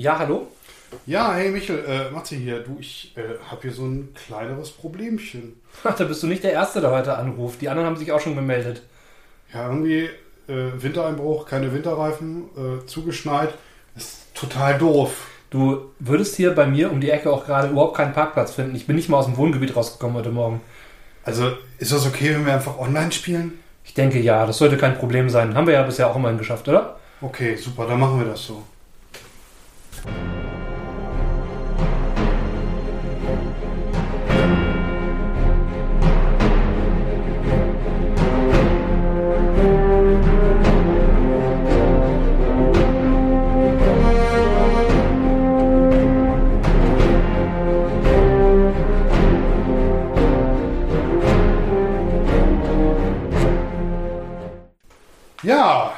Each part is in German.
Ja, hallo? Ja, hey Michel, äh, Matze hier. Du, ich äh, habe hier so ein kleineres Problemchen. Ach, da bist du nicht der Erste, der heute anruft. Die anderen haben sich auch schon gemeldet. Ja, irgendwie äh, Wintereinbruch, keine Winterreifen, äh, zugeschneit. Ist total doof. Du würdest hier bei mir um die Ecke auch gerade überhaupt keinen Parkplatz finden. Ich bin nicht mal aus dem Wohngebiet rausgekommen heute Morgen. Also, ist das okay, wenn wir einfach online spielen? Ich denke ja, das sollte kein Problem sein. Haben wir ja bisher auch immerhin geschafft, oder? Okay, super, dann machen wir das so. Ja,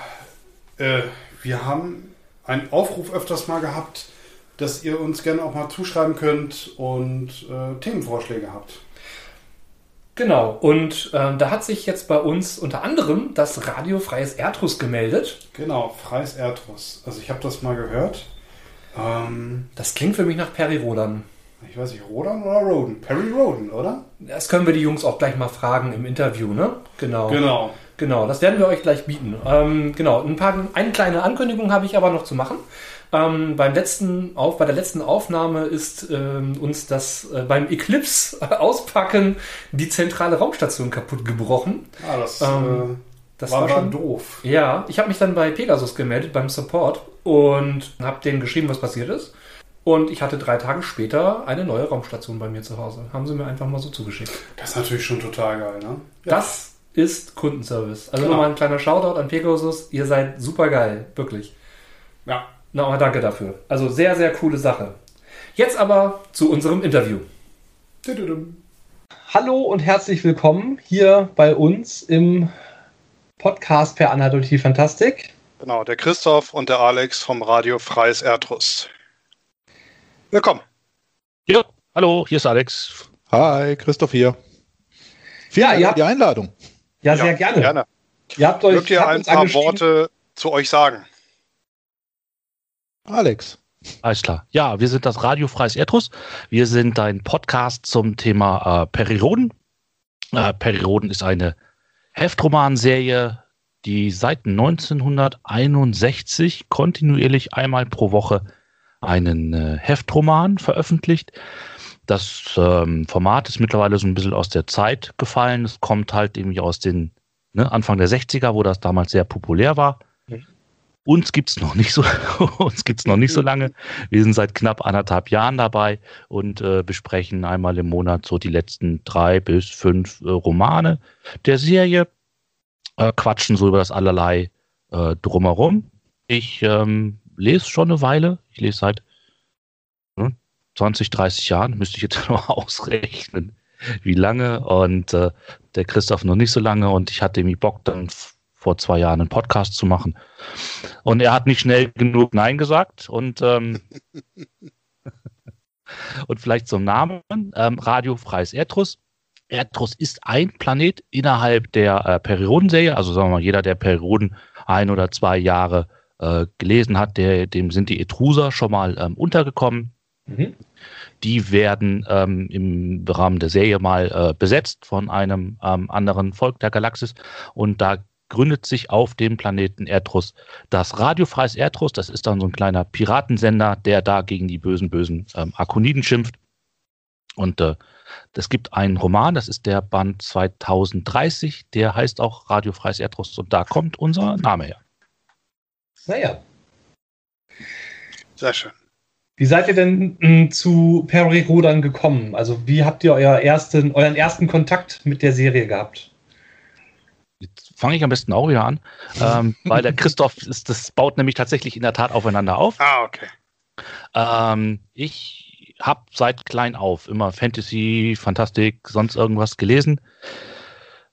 äh, wir haben einen Aufruf öfters mal gehabt, dass ihr uns gerne auch mal zuschreiben könnt und äh, Themenvorschläge habt. Genau, und äh, da hat sich jetzt bei uns unter anderem das Radio Freies Erdrus gemeldet. Genau, Freies Erdrus. Also ich habe das mal gehört. Ähm, Das klingt für mich nach Perry Rodan. ich weiß nicht, Rodan oder Roden? Perry Roden, oder? Das können wir die Jungs auch gleich mal fragen im Interview, ne? Genau. Genau. Genau, das werden wir euch gleich bieten. Ähm, genau, ein paar, eine kleine Ankündigung habe ich aber noch zu machen. Ähm, beim letzten auf, bei der letzten Aufnahme ist ähm, uns das äh, beim Eclipse auspacken die zentrale Raumstation kaputt gebrochen. Ah, das, Ähm, äh, Das war, war, schon doof. Ja, ich habe mich dann bei Pegasus gemeldet beim Support und habe denen geschrieben, was passiert ist. Und ich hatte drei Tage später eine neue Raumstation bei mir zu Hause. Haben sie mir einfach mal so zugeschickt. Das ist natürlich schon total geil, ne? Das ist Kundenservice. Also Genau. nochmal ein kleiner Shoutout an Pegasus. Ihr seid super geil, wirklich. Ja. Nochmal danke dafür. Also sehr, sehr coole Sache. Jetzt aber zu unserem Interview. Hallo und herzlich willkommen hier bei uns im Podcast per Anhaltung Fantastik. Genau, der Christoph und der Alex vom Radio Freies Erdrus. Willkommen. Ja, hallo, hier ist Alex. Hi, Christoph hier. Vielen Ja, Dank ihr für die Einladung. Ja, sehr gerne. Gerne. Ihr habt euch Mögt ihr habt ein paar. Worte zu euch sagen? Alex. Alles klar. Ja, wir sind das Radio Freies Erdrus. Wir sind ein Podcast zum Thema äh, Perioden. Äh, Perioden ist eine Heftromanserie, die seit 1961 kontinuierlich einmal pro Woche einen äh, Heftroman veröffentlicht. Das ähm, Format ist mittlerweile so ein bisschen aus der Zeit gefallen. Es kommt halt irgendwie aus den ne, Anfang der 60er, wo das damals sehr populär war. Uns gibt's noch nicht so, uns gibt's noch nicht so lange. Wir sind seit knapp anderthalb Jahren dabei und äh, besprechen einmal im Monat so die letzten drei bis fünf äh, Romane der Serie, äh, quatschen so über das allerlei äh, drumherum. Ich ähm, lese schon eine Weile. Ich lese seit ne, 20, 30 Jahren, müsste ich jetzt noch ausrechnen, wie lange. Und äh, der Christoph noch nicht so lange und ich hatte irgendwie Bock, dann vor zwei Jahren einen Podcast zu machen. Und er hat nicht schnell genug Nein gesagt. Und, ähm, und vielleicht zum Namen. Ähm, Radio Freies Erdrus. Erdrus ist ein Planet innerhalb der äh, Periodenserie. Also sagen wir mal, jeder, der Perioden ein oder zwei Jahre äh, gelesen hat, der, dem sind die Etruser schon mal ähm, untergekommen. Mhm. Die werden ähm, im Rahmen der Serie mal äh, besetzt von einem ähm, anderen Volk der Galaxis. Und da gründet sich auf dem Planeten Erdrus das Radiofreies Erdrus. Das ist dann so ein kleiner Piratensender, der da gegen die bösen, bösen ähm, Akoniden schimpft. Und äh, es gibt einen Roman, das ist der Band 2030, der heißt auch Radiofreies Erdrus. Und da kommt unser Name her. Naja. Sehr schön. Wie seid ihr denn mh, zu Perry Rodan gekommen? Also wie habt ihr euer ersten, euren ersten Kontakt mit der Serie gehabt? Jetzt fange ich am besten auch wieder an, ähm, weil der Christoph ist, das baut nämlich tatsächlich in der Tat aufeinander auf. Ah, okay. Ähm, ich habe seit klein auf immer Fantasy, Fantastik, sonst irgendwas gelesen.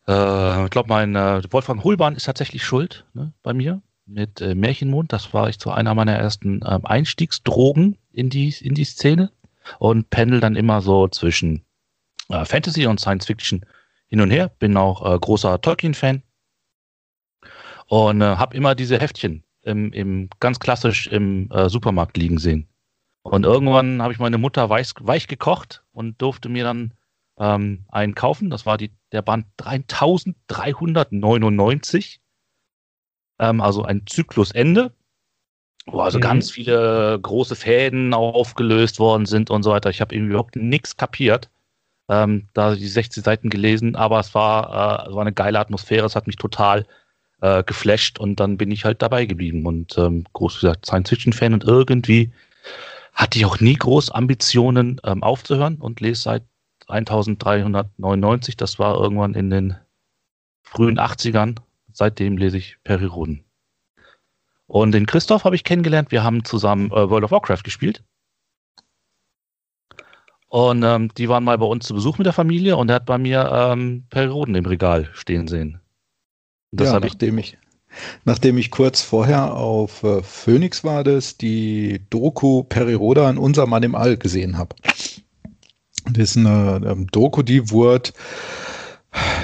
Äh, ich glaube, mein äh, Wolfgang Hulban ist tatsächlich schuld ne, bei mir mit äh, Märchenmond. Das war ich zu einer meiner ersten ähm, Einstiegsdrogen in die, in die Szene und pendel dann immer so zwischen äh, Fantasy und Science Fiction hin und her. Bin auch äh, großer Tolkien-Fan und äh, habe immer diese Heftchen im, im ganz klassisch im äh, Supermarkt liegen sehen. Und irgendwann habe ich meine Mutter weich, weich gekocht und durfte mir dann ähm, einen kaufen. Das war die, der Band 3399. Ähm, also ein Zyklusende, wo also mhm. ganz viele große Fäden aufgelöst worden sind und so weiter. Ich habe irgendwie überhaupt nichts kapiert. Ähm, da die 60 Seiten gelesen, aber es war, äh, war eine geile Atmosphäre, es hat mich total äh, geflasht und dann bin ich halt dabei geblieben und ähm, groß gesagt Science-Fiction-Fan und irgendwie hatte ich auch nie groß Ambitionen ähm, aufzuhören und lese seit 1399, das war irgendwann in den frühen 80ern, seitdem lese ich Periroden. Und den Christoph habe ich kennengelernt, wir haben zusammen äh, World of Warcraft gespielt. Und ähm, die waren mal bei uns zu Besuch mit der Familie und er hat bei mir ähm, Perioden im Regal stehen sehen. Das ja, nachdem ich, nachdem ich kurz vorher auf äh, Phoenix war, das die Doku Periroda in Unser Mann im All gesehen habe. Das ist eine ähm, Doku, die wurde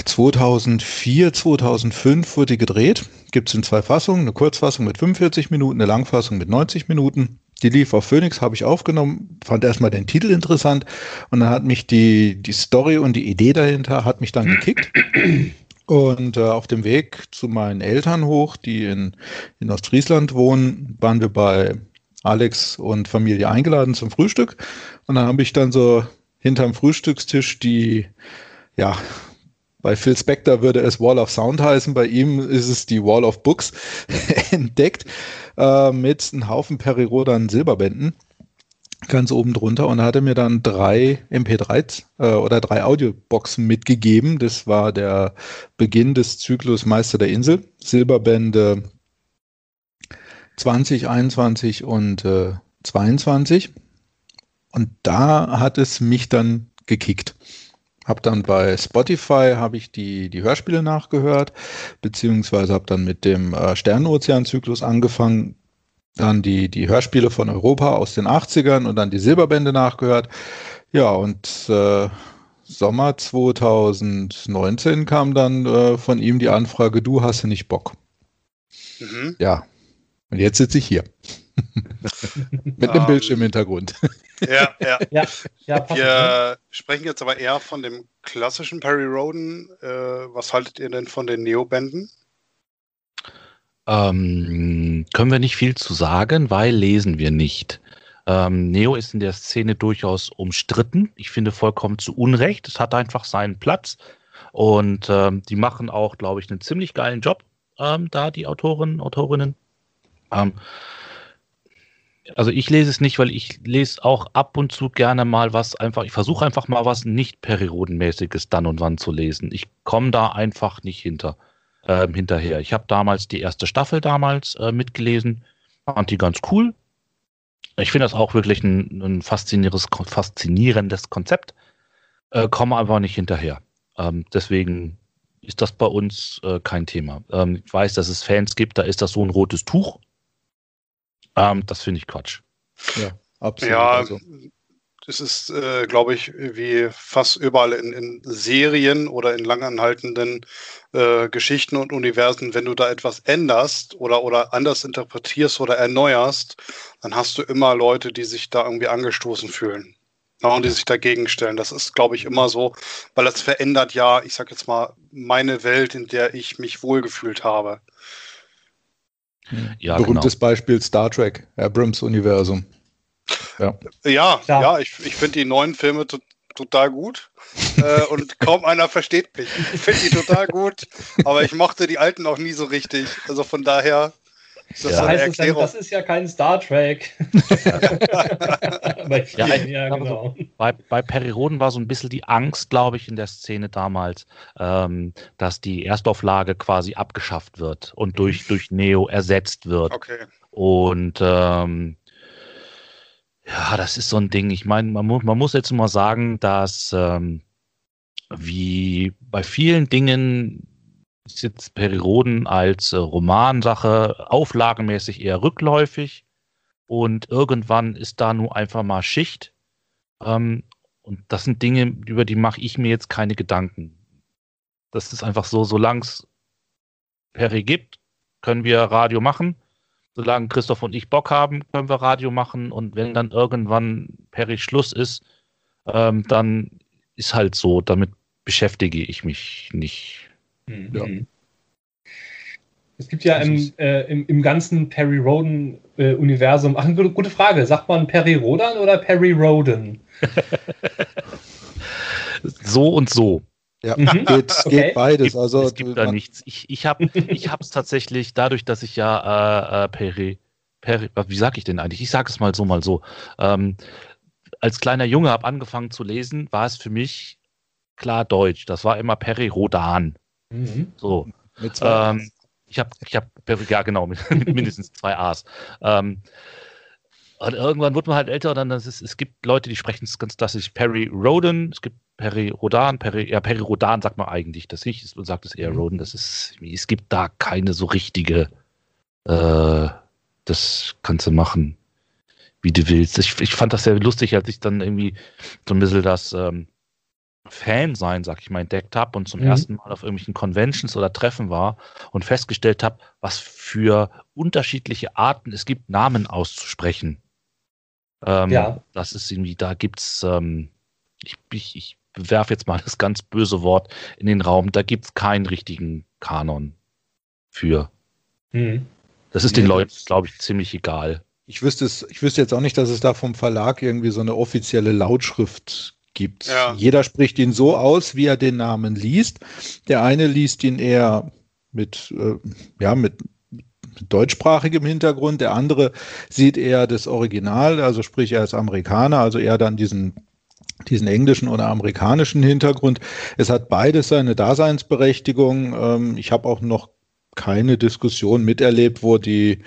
2004, 2005 wurde die gedreht. Gibt es in zwei Fassungen, eine Kurzfassung mit 45 Minuten, eine Langfassung mit 90 Minuten. Die lief auf Phoenix, habe ich aufgenommen, fand erstmal den Titel interessant und dann hat mich die, die Story und die Idee dahinter hat mich dann gekickt. Und äh, auf dem Weg zu meinen Eltern hoch, die in, in Ostfriesland wohnen, waren wir bei Alex und Familie eingeladen zum Frühstück. Und dann habe ich dann so hinterm Frühstückstisch die, ja, bei Phil Spector würde es Wall of Sound heißen, bei ihm ist es die Wall of Books entdeckt äh, mit einem Haufen Perirodan Silberbänden ganz oben drunter und hatte mir dann drei MP3 äh, oder drei Audioboxen mitgegeben. Das war der Beginn des Zyklus Meister der Insel. Silberbände 20, 21 und äh, 22. Und da hat es mich dann gekickt. Hab dann bei Spotify habe ich die, die Hörspiele nachgehört, beziehungsweise habe dann mit dem äh, Sternenozean-Zyklus angefangen, dann die, die Hörspiele von Europa aus den 80ern und dann die Silberbände nachgehört. Ja, und äh, Sommer 2019 kam dann äh, von ihm die Anfrage, du hast nicht Bock. Mhm. Ja, und jetzt sitze ich hier. Mit einem um, ähm, Bildschirmhintergrund. Ja, ja. ja, ja Wir sprechen jetzt aber eher von dem klassischen Perry Roden. Äh, was haltet ihr denn von den Neobänden? Ähm, können wir nicht viel zu sagen, weil lesen wir nicht. Ähm, Neo ist in der Szene durchaus umstritten. Ich finde vollkommen zu Unrecht. Es hat einfach seinen Platz. Und ähm, die machen auch, glaube ich, einen ziemlich geilen Job, ähm, da die Autoren, Autorinnen. Ähm, also ich lese es nicht, weil ich lese auch ab und zu gerne mal was einfach, ich versuche einfach mal was nicht periodenmäßiges dann und wann zu lesen. Ich komme da einfach nicht hinter äh, hinterher. Ich habe damals die erste Staffel damals äh, mitgelesen, fand die ganz cool. Ich finde das auch wirklich ein, ein faszinierendes, faszinierendes Konzept, äh, komme aber nicht hinterher. Ähm, deswegen ist das bei uns äh, kein Thema. Ähm, ich weiß, dass es Fans gibt, da ist das so ein rotes Tuch. Ähm, das finde ich Quatsch. Ja, absolut. Ja, also das ist, äh, glaube ich, wie fast überall in, in Serien oder in langanhaltenden äh, Geschichten und Universen, wenn du da etwas änderst oder, oder anders interpretierst oder erneuerst, dann hast du immer Leute, die sich da irgendwie angestoßen fühlen. Ja, und die sich dagegen stellen. Das ist, glaube ich, immer so, weil das verändert ja, ich sag jetzt mal, meine Welt, in der ich mich wohlgefühlt habe. Ja, Berühmtes genau. Beispiel Star Trek, Abrams Universum. Ja, ja, ja ich, ich finde die neuen Filme total gut. äh, und kaum einer versteht mich. Ich finde die total gut, aber ich mochte die alten auch nie so richtig. Also von daher ist das ja. so eine Erklärung. Das ist ja kein Star Trek. ja, ja, genau. so, bei, bei Periroden war so ein bisschen die Angst, glaube ich, in der Szene damals, ähm, dass die Erstauflage quasi abgeschafft wird und durch, durch Neo ersetzt wird. Okay. Und ähm, ja, das ist so ein Ding. Ich meine, man, mu man muss jetzt mal sagen, dass ähm, wie bei vielen Dingen ist jetzt Perioden als äh, Romansache auflagenmäßig eher rückläufig und irgendwann ist da nur einfach mal Schicht. Ähm, und das sind Dinge, über die mache ich mir jetzt keine Gedanken. Das ist einfach so, solange es Peri gibt, können wir Radio machen. solange Christoph und ich Bock haben, können wir Radio machen und wenn dann irgendwann Perry Schluss ist, ähm, dann ist halt so, damit beschäftige ich mich nicht. Mhm. Ja. Es gibt ja im, äh, im, im, ganzen Perry Roden-Universum, äh, ach, eine gute Frage, sagt man Perry Rodan oder Perry Roden? so und so. Ja, mhm. geht, okay. geht beides. Also, es gibt da nichts. Ich, ich habe es tatsächlich, dadurch, dass ich ja äh, äh, Peri, Peri, wie sage ich denn eigentlich? Ich sage es mal so, mal so. Ähm, als kleiner Junge habe angefangen zu lesen, war es für mich klar Deutsch. Das war immer Peri Rodan. Mhm. So. Mit zwei ähm, ich habe, ich hab, ja genau, mit, mit mindestens zwei A's. Ähm, und irgendwann wird man halt älter, dann ist, es gibt Leute, die sprechen es ganz klassisch Perry Roden, es gibt Perry Rodan, Perry, ja, Perry Rodan sagt man eigentlich das nicht, man sagt es eher mhm. Roden, das ist, es gibt da keine so richtige, äh, das kannst du machen, wie du willst. Ich, ich fand das sehr lustig, als ich dann irgendwie so ein bisschen das ähm, Fan sein, sag ich mal, entdeckt habe und zum mhm. ersten Mal auf irgendwelchen Conventions oder Treffen war und festgestellt habe, was für unterschiedliche Arten es gibt, Namen auszusprechen. Ähm, ja. Das ist irgendwie, da gibt's, ähm, ich, ich, ich werfe jetzt mal das ganz böse Wort in den Raum, da gibt es keinen richtigen Kanon für. Mhm. Das ist nee, den Leuten, glaube ich, ziemlich egal. Ich wüsste, es, ich wüsste jetzt auch nicht, dass es da vom Verlag irgendwie so eine offizielle Lautschrift gibt. Ja. Jeder spricht ihn so aus, wie er den Namen liest. Der eine liest ihn eher mit, äh, ja, mit, deutschsprachigem Hintergrund, der andere sieht eher das Original, also sprich er ist Amerikaner, also eher dann diesen diesen englischen oder amerikanischen Hintergrund. Es hat beides seine Daseinsberechtigung. Ähm, ich habe auch noch keine Diskussion miterlebt, wo die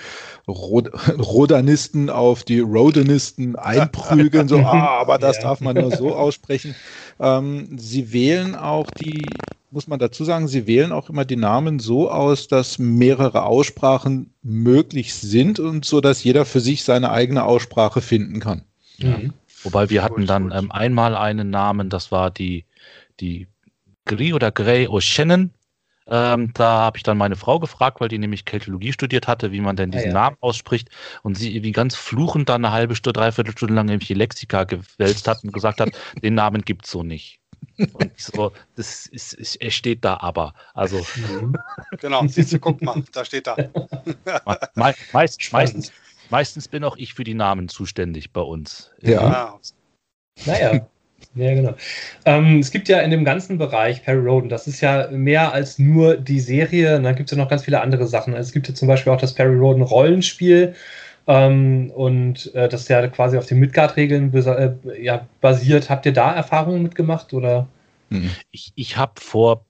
Rod Rodanisten auf die Rodanisten einprügeln, so, ah, aber das ja. darf man nur so aussprechen. Ähm, sie wählen auch die, muss man dazu sagen, sie wählen auch immer die Namen so aus, dass mehrere Aussprachen möglich sind und so, dass jeder für sich seine eigene Aussprache finden kann. Mhm. Wobei wir hatten dann ähm, einmal einen Namen, das war die, die Gri oder Grey O'Shannon. Ähm, da habe ich dann meine Frau gefragt, weil die nämlich Keltologie studiert hatte, wie man denn diesen ah, ja. Namen ausspricht. Und sie irgendwie ganz fluchend dann eine halbe Stunde, dreiviertel Stunde lang irgendwelche Lexika gewälzt hat und gesagt hat, den Namen gibt es so nicht. Und ich so, das ist, ist, er steht da aber. Also. Genau, siehst du, guck mal, da steht da. Me meist, meistens, Meistens bin auch ich für die Namen zuständig bei uns. Ja. Naja. Ja, genau. Ähm, es gibt ja in dem ganzen Bereich Perry Roden, das ist ja mehr als nur die Serie, und dann gibt es ja noch ganz viele andere Sachen. Also es gibt ja zum Beispiel auch das Perry Roden Rollenspiel ähm, und äh, das ja quasi auf den Midgard-Regeln äh, ja, basiert. Habt ihr da Erfahrungen mitgemacht oder? Hm. Ich, ich habe vor,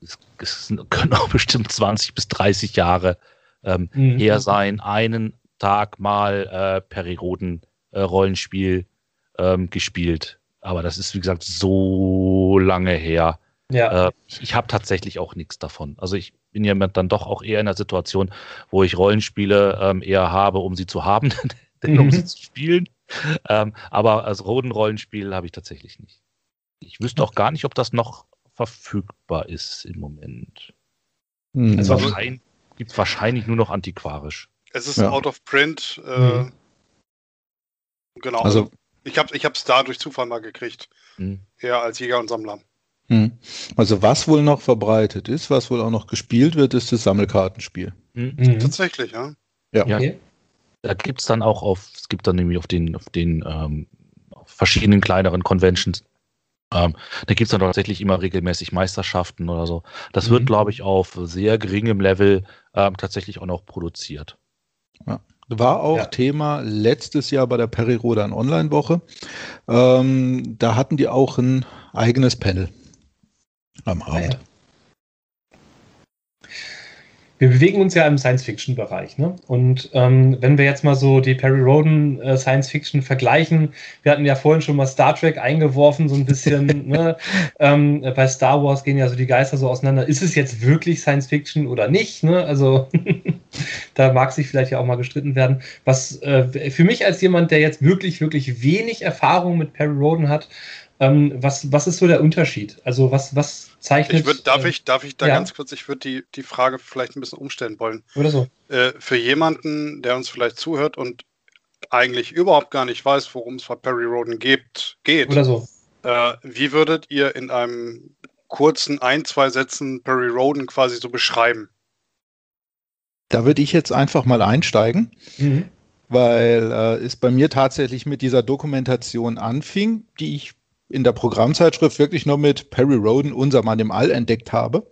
es, es können auch bestimmt 20 bis 30 Jahre ähm, mhm. her sein, einen Tag mal äh, Perioden-Rollenspiel äh, ähm, gespielt. Aber das ist, wie gesagt, so lange her. Ja. Äh, ich, ich habe tatsächlich auch nichts davon. Also ich bin ja dann doch auch eher in einer Situation, wo ich Rollenspiele ähm, eher habe, um sie zu haben, denn mhm. um sie zu spielen. Ähm, aber als Roden-Rollenspiel habe ich tatsächlich nicht. Ich wüsste auch gar nicht, ob das noch verfügbar ist im Moment. Mhm. Also wahrscheinlich, gibt es wahrscheinlich nur noch antiquarisch. Es ist ja. out of print. Äh, mhm. Genau. Also, ich habe es da durch Zufall mal gekriegt. Mhm. Eher als Jäger und Sammler. Mhm. Also was wohl noch verbreitet ist, was wohl auch noch gespielt wird, ist das Sammelkartenspiel. Mhm. Mhm. Tatsächlich, ja. Ja. ja. Da gibt es dann auch auf, es gibt dann nämlich auf den, auf den ähm, auf verschiedenen kleineren Conventions ähm, da gibt es dann tatsächlich immer regelmäßig Meisterschaften oder so. Das mhm. wird, glaube ich, auf sehr geringem Level ähm, tatsächlich auch noch produziert. Ja. War auch ja. Thema letztes Jahr bei der Perirodan Online-Woche. Ähm, da hatten die auch ein eigenes Panel am Abend. Wir bewegen uns ja im Science-Fiction-Bereich. Ne? Und ähm, wenn wir jetzt mal so die Perry Roden äh, Science-Fiction vergleichen, wir hatten ja vorhin schon mal Star Trek eingeworfen, so ein bisschen. ne? ähm, bei Star Wars gehen ja so die Geister so auseinander. Ist es jetzt wirklich Science-Fiction oder nicht? Ne? Also da mag sich vielleicht ja auch mal gestritten werden. Was äh, für mich als jemand, der jetzt wirklich, wirklich wenig Erfahrung mit Perry Roden hat, Ähm, was, was ist so der Unterschied? Also was, was zeichnet... Ich würd, darf, äh, ich, darf ich da ja? ganz kurz, ich würde die, die Frage vielleicht ein bisschen umstellen wollen. Oder so. Äh, für jemanden, der uns vielleicht zuhört und eigentlich überhaupt gar nicht weiß, worum es bei Perry Roden geht, geht. Oder so. Äh, wie würdet ihr in einem kurzen ein, zwei Sätzen Perry Roden quasi so beschreiben? Da würde ich jetzt einfach mal einsteigen, mhm. weil äh, es bei mir tatsächlich mit dieser Dokumentation anfing, die ich in der Programmzeitschrift wirklich nur mit Perry Roden, unser Mann im All, entdeckt habe.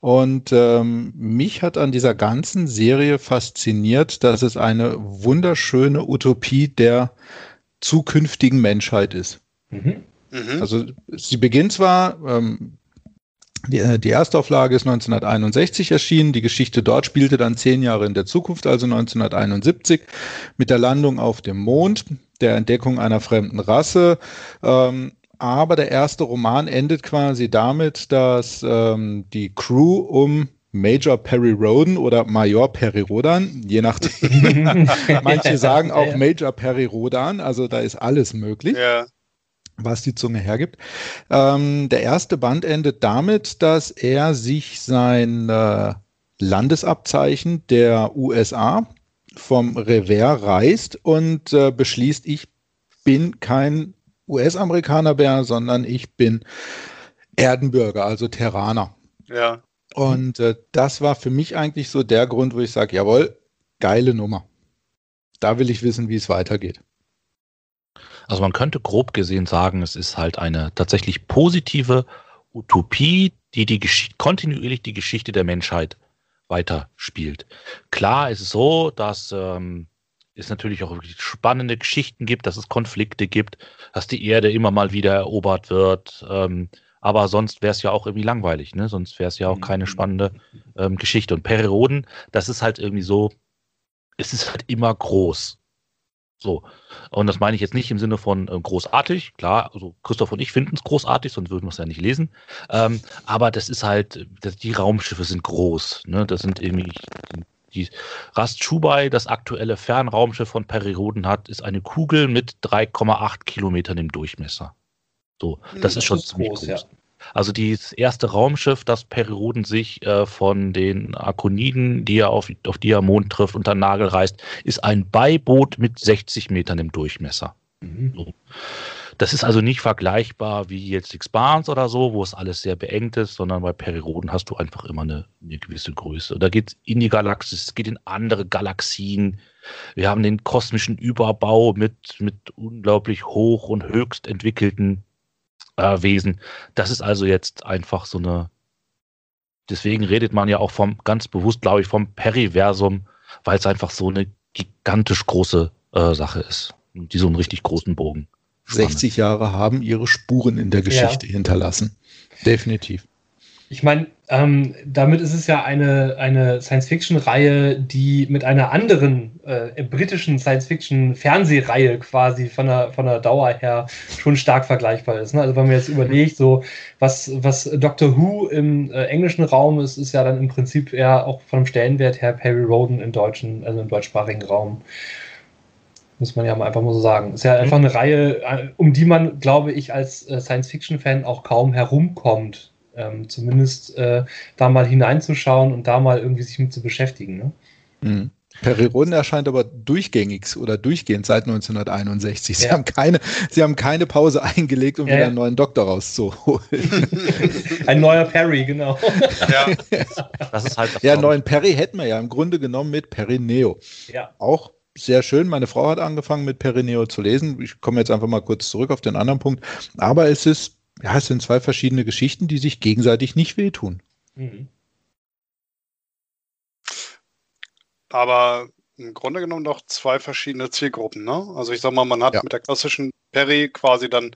Und ähm, mich hat an dieser ganzen Serie fasziniert, dass es eine wunderschöne Utopie der zukünftigen Menschheit ist. Mhm. Mhm. Also sie beginnt zwar, ähm, die, äh, die Erstauflage ist 1961 erschienen, die Geschichte dort spielte dann zehn Jahre in der Zukunft, also 1971, mit der Landung auf dem Mond, der Entdeckung einer fremden Rasse, ähm, aber der erste Roman endet quasi damit, dass ähm, die Crew um Major Perry Roden oder Major Perry Rodan, je nachdem. Manche sagen auch Major Perry Rodan, also da ist alles möglich. Ja. Was die Zunge hergibt. Ähm, der erste Band endet damit, dass er sich sein äh, Landesabzeichen der USA vom Revers reißt und äh, beschließt, ich bin kein US-Amerikaner wäre, sondern ich bin Erdenbürger, also Terraner. Ja. Und äh, das war für mich eigentlich so der Grund, wo ich sage, jawohl, geile Nummer. Da will ich wissen, wie es weitergeht. Also man könnte grob gesehen sagen, es ist halt eine tatsächlich positive Utopie, die, die kontinuierlich die Geschichte der Menschheit weiterspielt. Klar ist es so, dass ähm, es natürlich auch wirklich spannende Geschichten gibt, dass es Konflikte gibt, dass die Erde immer mal wieder erobert wird. Ähm, aber sonst wäre es ja auch irgendwie langweilig, ne? Sonst wäre es ja auch keine mhm. spannende ähm, Geschichte. Und Perioden, das ist halt irgendwie so, es ist halt immer groß. So. Und das meine ich jetzt nicht im Sinne von äh, großartig. Klar, also Christoph und ich finden es großartig, sonst würden wir es ja nicht lesen. Ähm, aber das ist halt, das, die Raumschiffe sind groß. Ne? Das sind irgendwie die Rast Chubai, das aktuelle Fernraumschiff von Perioden hat, ist eine Kugel mit 3,8 Kilometern im Durchmesser. So, das, das ist schon ist ziemlich groß. groß. Ja. Also das erste Raumschiff, das Perioden sich äh, von den Akoniden, die er auf, auf die er Mond trifft, unter den Nagel reißt, ist ein Beiboot mit 60 Metern im Durchmesser. Mhm. So. Das ist also nicht vergleichbar wie jetzt Expanse oder so, wo es alles sehr beengt ist, sondern bei Perioden hast du einfach immer eine, eine gewisse Größe. Da geht es in die Galaxis, es geht in andere Galaxien. Wir haben den kosmischen Überbau mit, mit unglaublich hoch und höchst entwickelten äh, Wesen. Das ist also jetzt einfach so eine. Deswegen redet man ja auch vom, ganz bewusst, glaube ich, vom Periversum, weil es einfach so eine gigantisch große äh, Sache ist. Die so einen richtig großen Bogen. 60 Jahre haben ihre Spuren in der Geschichte ja. hinterlassen. Definitiv. Ich meine, ähm, damit ist es ja eine, eine Science-Fiction-Reihe, die mit einer anderen äh, britischen Science-Fiction-Fernsehreihe quasi von der, von der Dauer her schon stark vergleichbar ist. Ne? Also wenn man jetzt überlegt, so was, was Doctor Who im äh, englischen Raum ist, ist ja dann im Prinzip eher auch vom Stellenwert her Perry Roden im deutschen, also im deutschsprachigen Raum. Muss man ja einfach mal so sagen. Ist ja mhm. einfach eine Reihe, äh, um die man, glaube ich, als äh, Science-Fiction-Fan auch kaum herumkommt. Ähm, zumindest äh, da mal hineinzuschauen und da mal irgendwie sich mit zu beschäftigen. Ne? Mhm. Periroden erscheint aber durchgängig oder durchgehend seit 1961. Sie, ja. haben, keine, sie haben keine Pause eingelegt, um ja, wieder einen neuen Doktor rauszuholen. Ein neuer Perry, genau. Ja, das ist halt ja, einen neuen Perry hätten wir ja im Grunde genommen mit Perineo. Ja. Auch sehr schön. Meine Frau hat angefangen mit Perineo zu lesen. Ich komme jetzt einfach mal kurz zurück auf den anderen Punkt. Aber es ist, ja, es sind zwei verschiedene Geschichten, die sich gegenseitig nicht wehtun. Mhm. Aber im Grunde genommen doch zwei verschiedene Zielgruppen, ne? Also ich sag mal, man hat ja. mit der klassischen Perry quasi dann,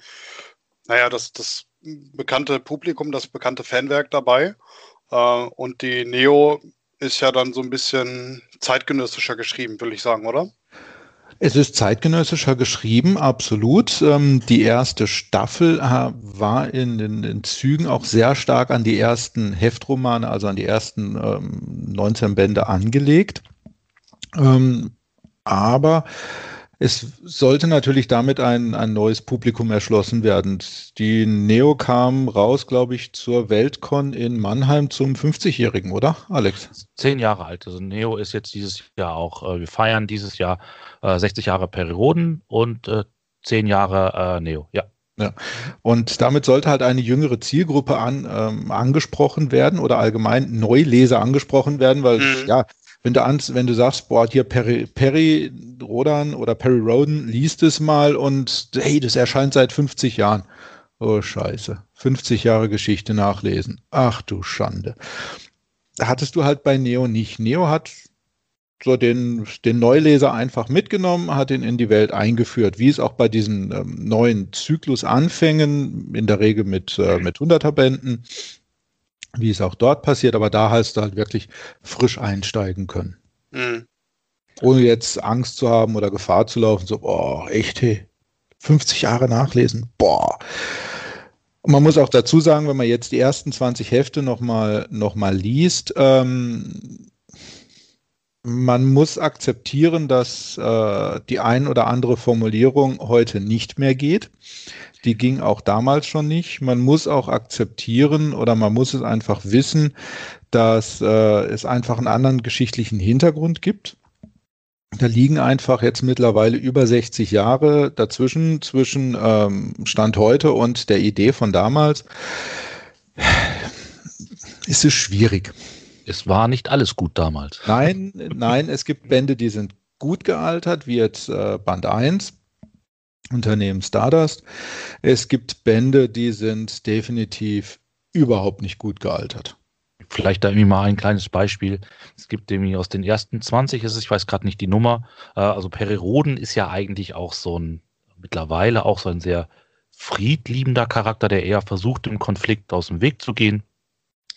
naja, das, das bekannte Publikum, das bekannte Fanwerk dabei. Äh, und die Neo ist ja dann so ein bisschen zeitgenössischer geschrieben, würde ich sagen, oder? Es ist zeitgenössischer geschrieben, absolut. Ähm, die erste Staffel äh, war in den Zügen auch sehr stark an die ersten Heftromane, also an die ersten 19 ähm, Bände angelegt. Ähm, aber Es sollte natürlich damit ein, ein neues Publikum erschlossen werden. Die Neo kam raus, glaube ich, zur Weltcon in Mannheim zum 50-Jährigen, oder, Alex? Zehn Jahre alt. Also Neo ist jetzt dieses Jahr auch, äh, wir feiern dieses Jahr äh, 60 Jahre Perioden und äh, zehn Jahre äh, Neo, ja. Ja. Und damit sollte halt eine jüngere Zielgruppe an, ähm, angesprochen werden oder allgemein Neuleser angesprochen werden, weil mhm. ja, wenn du, ans, wenn du sagst, boah, hier Perry, Perry Rodan oder Perry Roden, liest es mal und hey, das erscheint seit 50 Jahren. Oh, scheiße. 50 Jahre Geschichte nachlesen. Ach du Schande. Hattest du halt bei Neo nicht. Neo hat so den, den Neuleser einfach mitgenommen, hat ihn in die Welt eingeführt, wie es auch bei diesen ähm, neuen Zyklusanfängen, in der Regel mit, äh, mit 100er Bänden, wie es auch dort passiert, aber da heißt du halt wirklich frisch einsteigen können. Mhm. Ohne jetzt Angst zu haben oder Gefahr zu laufen, so, boah, echt, hey, 50 Jahre nachlesen, boah. Und man muss auch dazu sagen, wenn man jetzt die ersten 20 Hefte nochmal noch mal liest, ähm, man muss akzeptieren, dass äh, die ein oder andere Formulierung heute nicht mehr geht. Die ging auch damals schon nicht. Man muss auch akzeptieren oder man muss es einfach wissen, dass äh, es einfach einen anderen geschichtlichen Hintergrund gibt. Da liegen einfach jetzt mittlerweile über 60 Jahre dazwischen, zwischen ähm, Stand heute und der Idee von damals. Ist es schwierig. Es war nicht alles gut damals. Nein, nein, es gibt Bände, die sind gut gealtert, wie jetzt äh, Band 1. Unternehmen Stardust. Es gibt Bände, die sind definitiv überhaupt nicht gut gealtert. Vielleicht da irgendwie mal ein kleines Beispiel. Es gibt irgendwie aus den ersten 20 ist es, ich weiß gerade nicht die Nummer. Äh, also Periroden ist ja eigentlich auch so ein, mittlerweile auch so ein sehr friedliebender Charakter, der eher versucht, im Konflikt aus dem Weg zu gehen.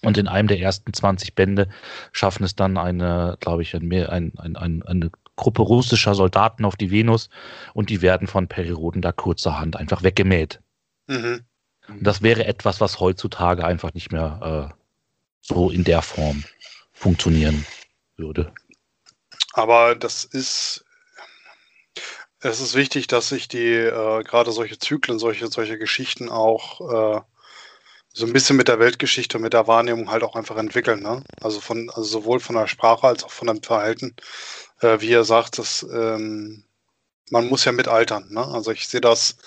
Und in einem der ersten 20 Bände schaffen es dann eine, glaube ich, ein, ein, ein, eine Gruppe russischer Soldaten auf die Venus und die werden von Periroden da kurzerhand einfach weggemäht. Mhm. Das wäre etwas, was heutzutage einfach nicht mehr äh, so in der Form funktionieren würde. Aber das ist, es ist wichtig, dass sich die, äh, gerade solche Zyklen, solche, solche Geschichten auch äh, so ein bisschen mit der Weltgeschichte und mit der Wahrnehmung halt auch einfach entwickeln. Ne? Also von, also sowohl von der Sprache als auch von dem Verhalten äh, wie er sagt, dass ähm, man muss ja mit altern. Ne? Also ich sehe das,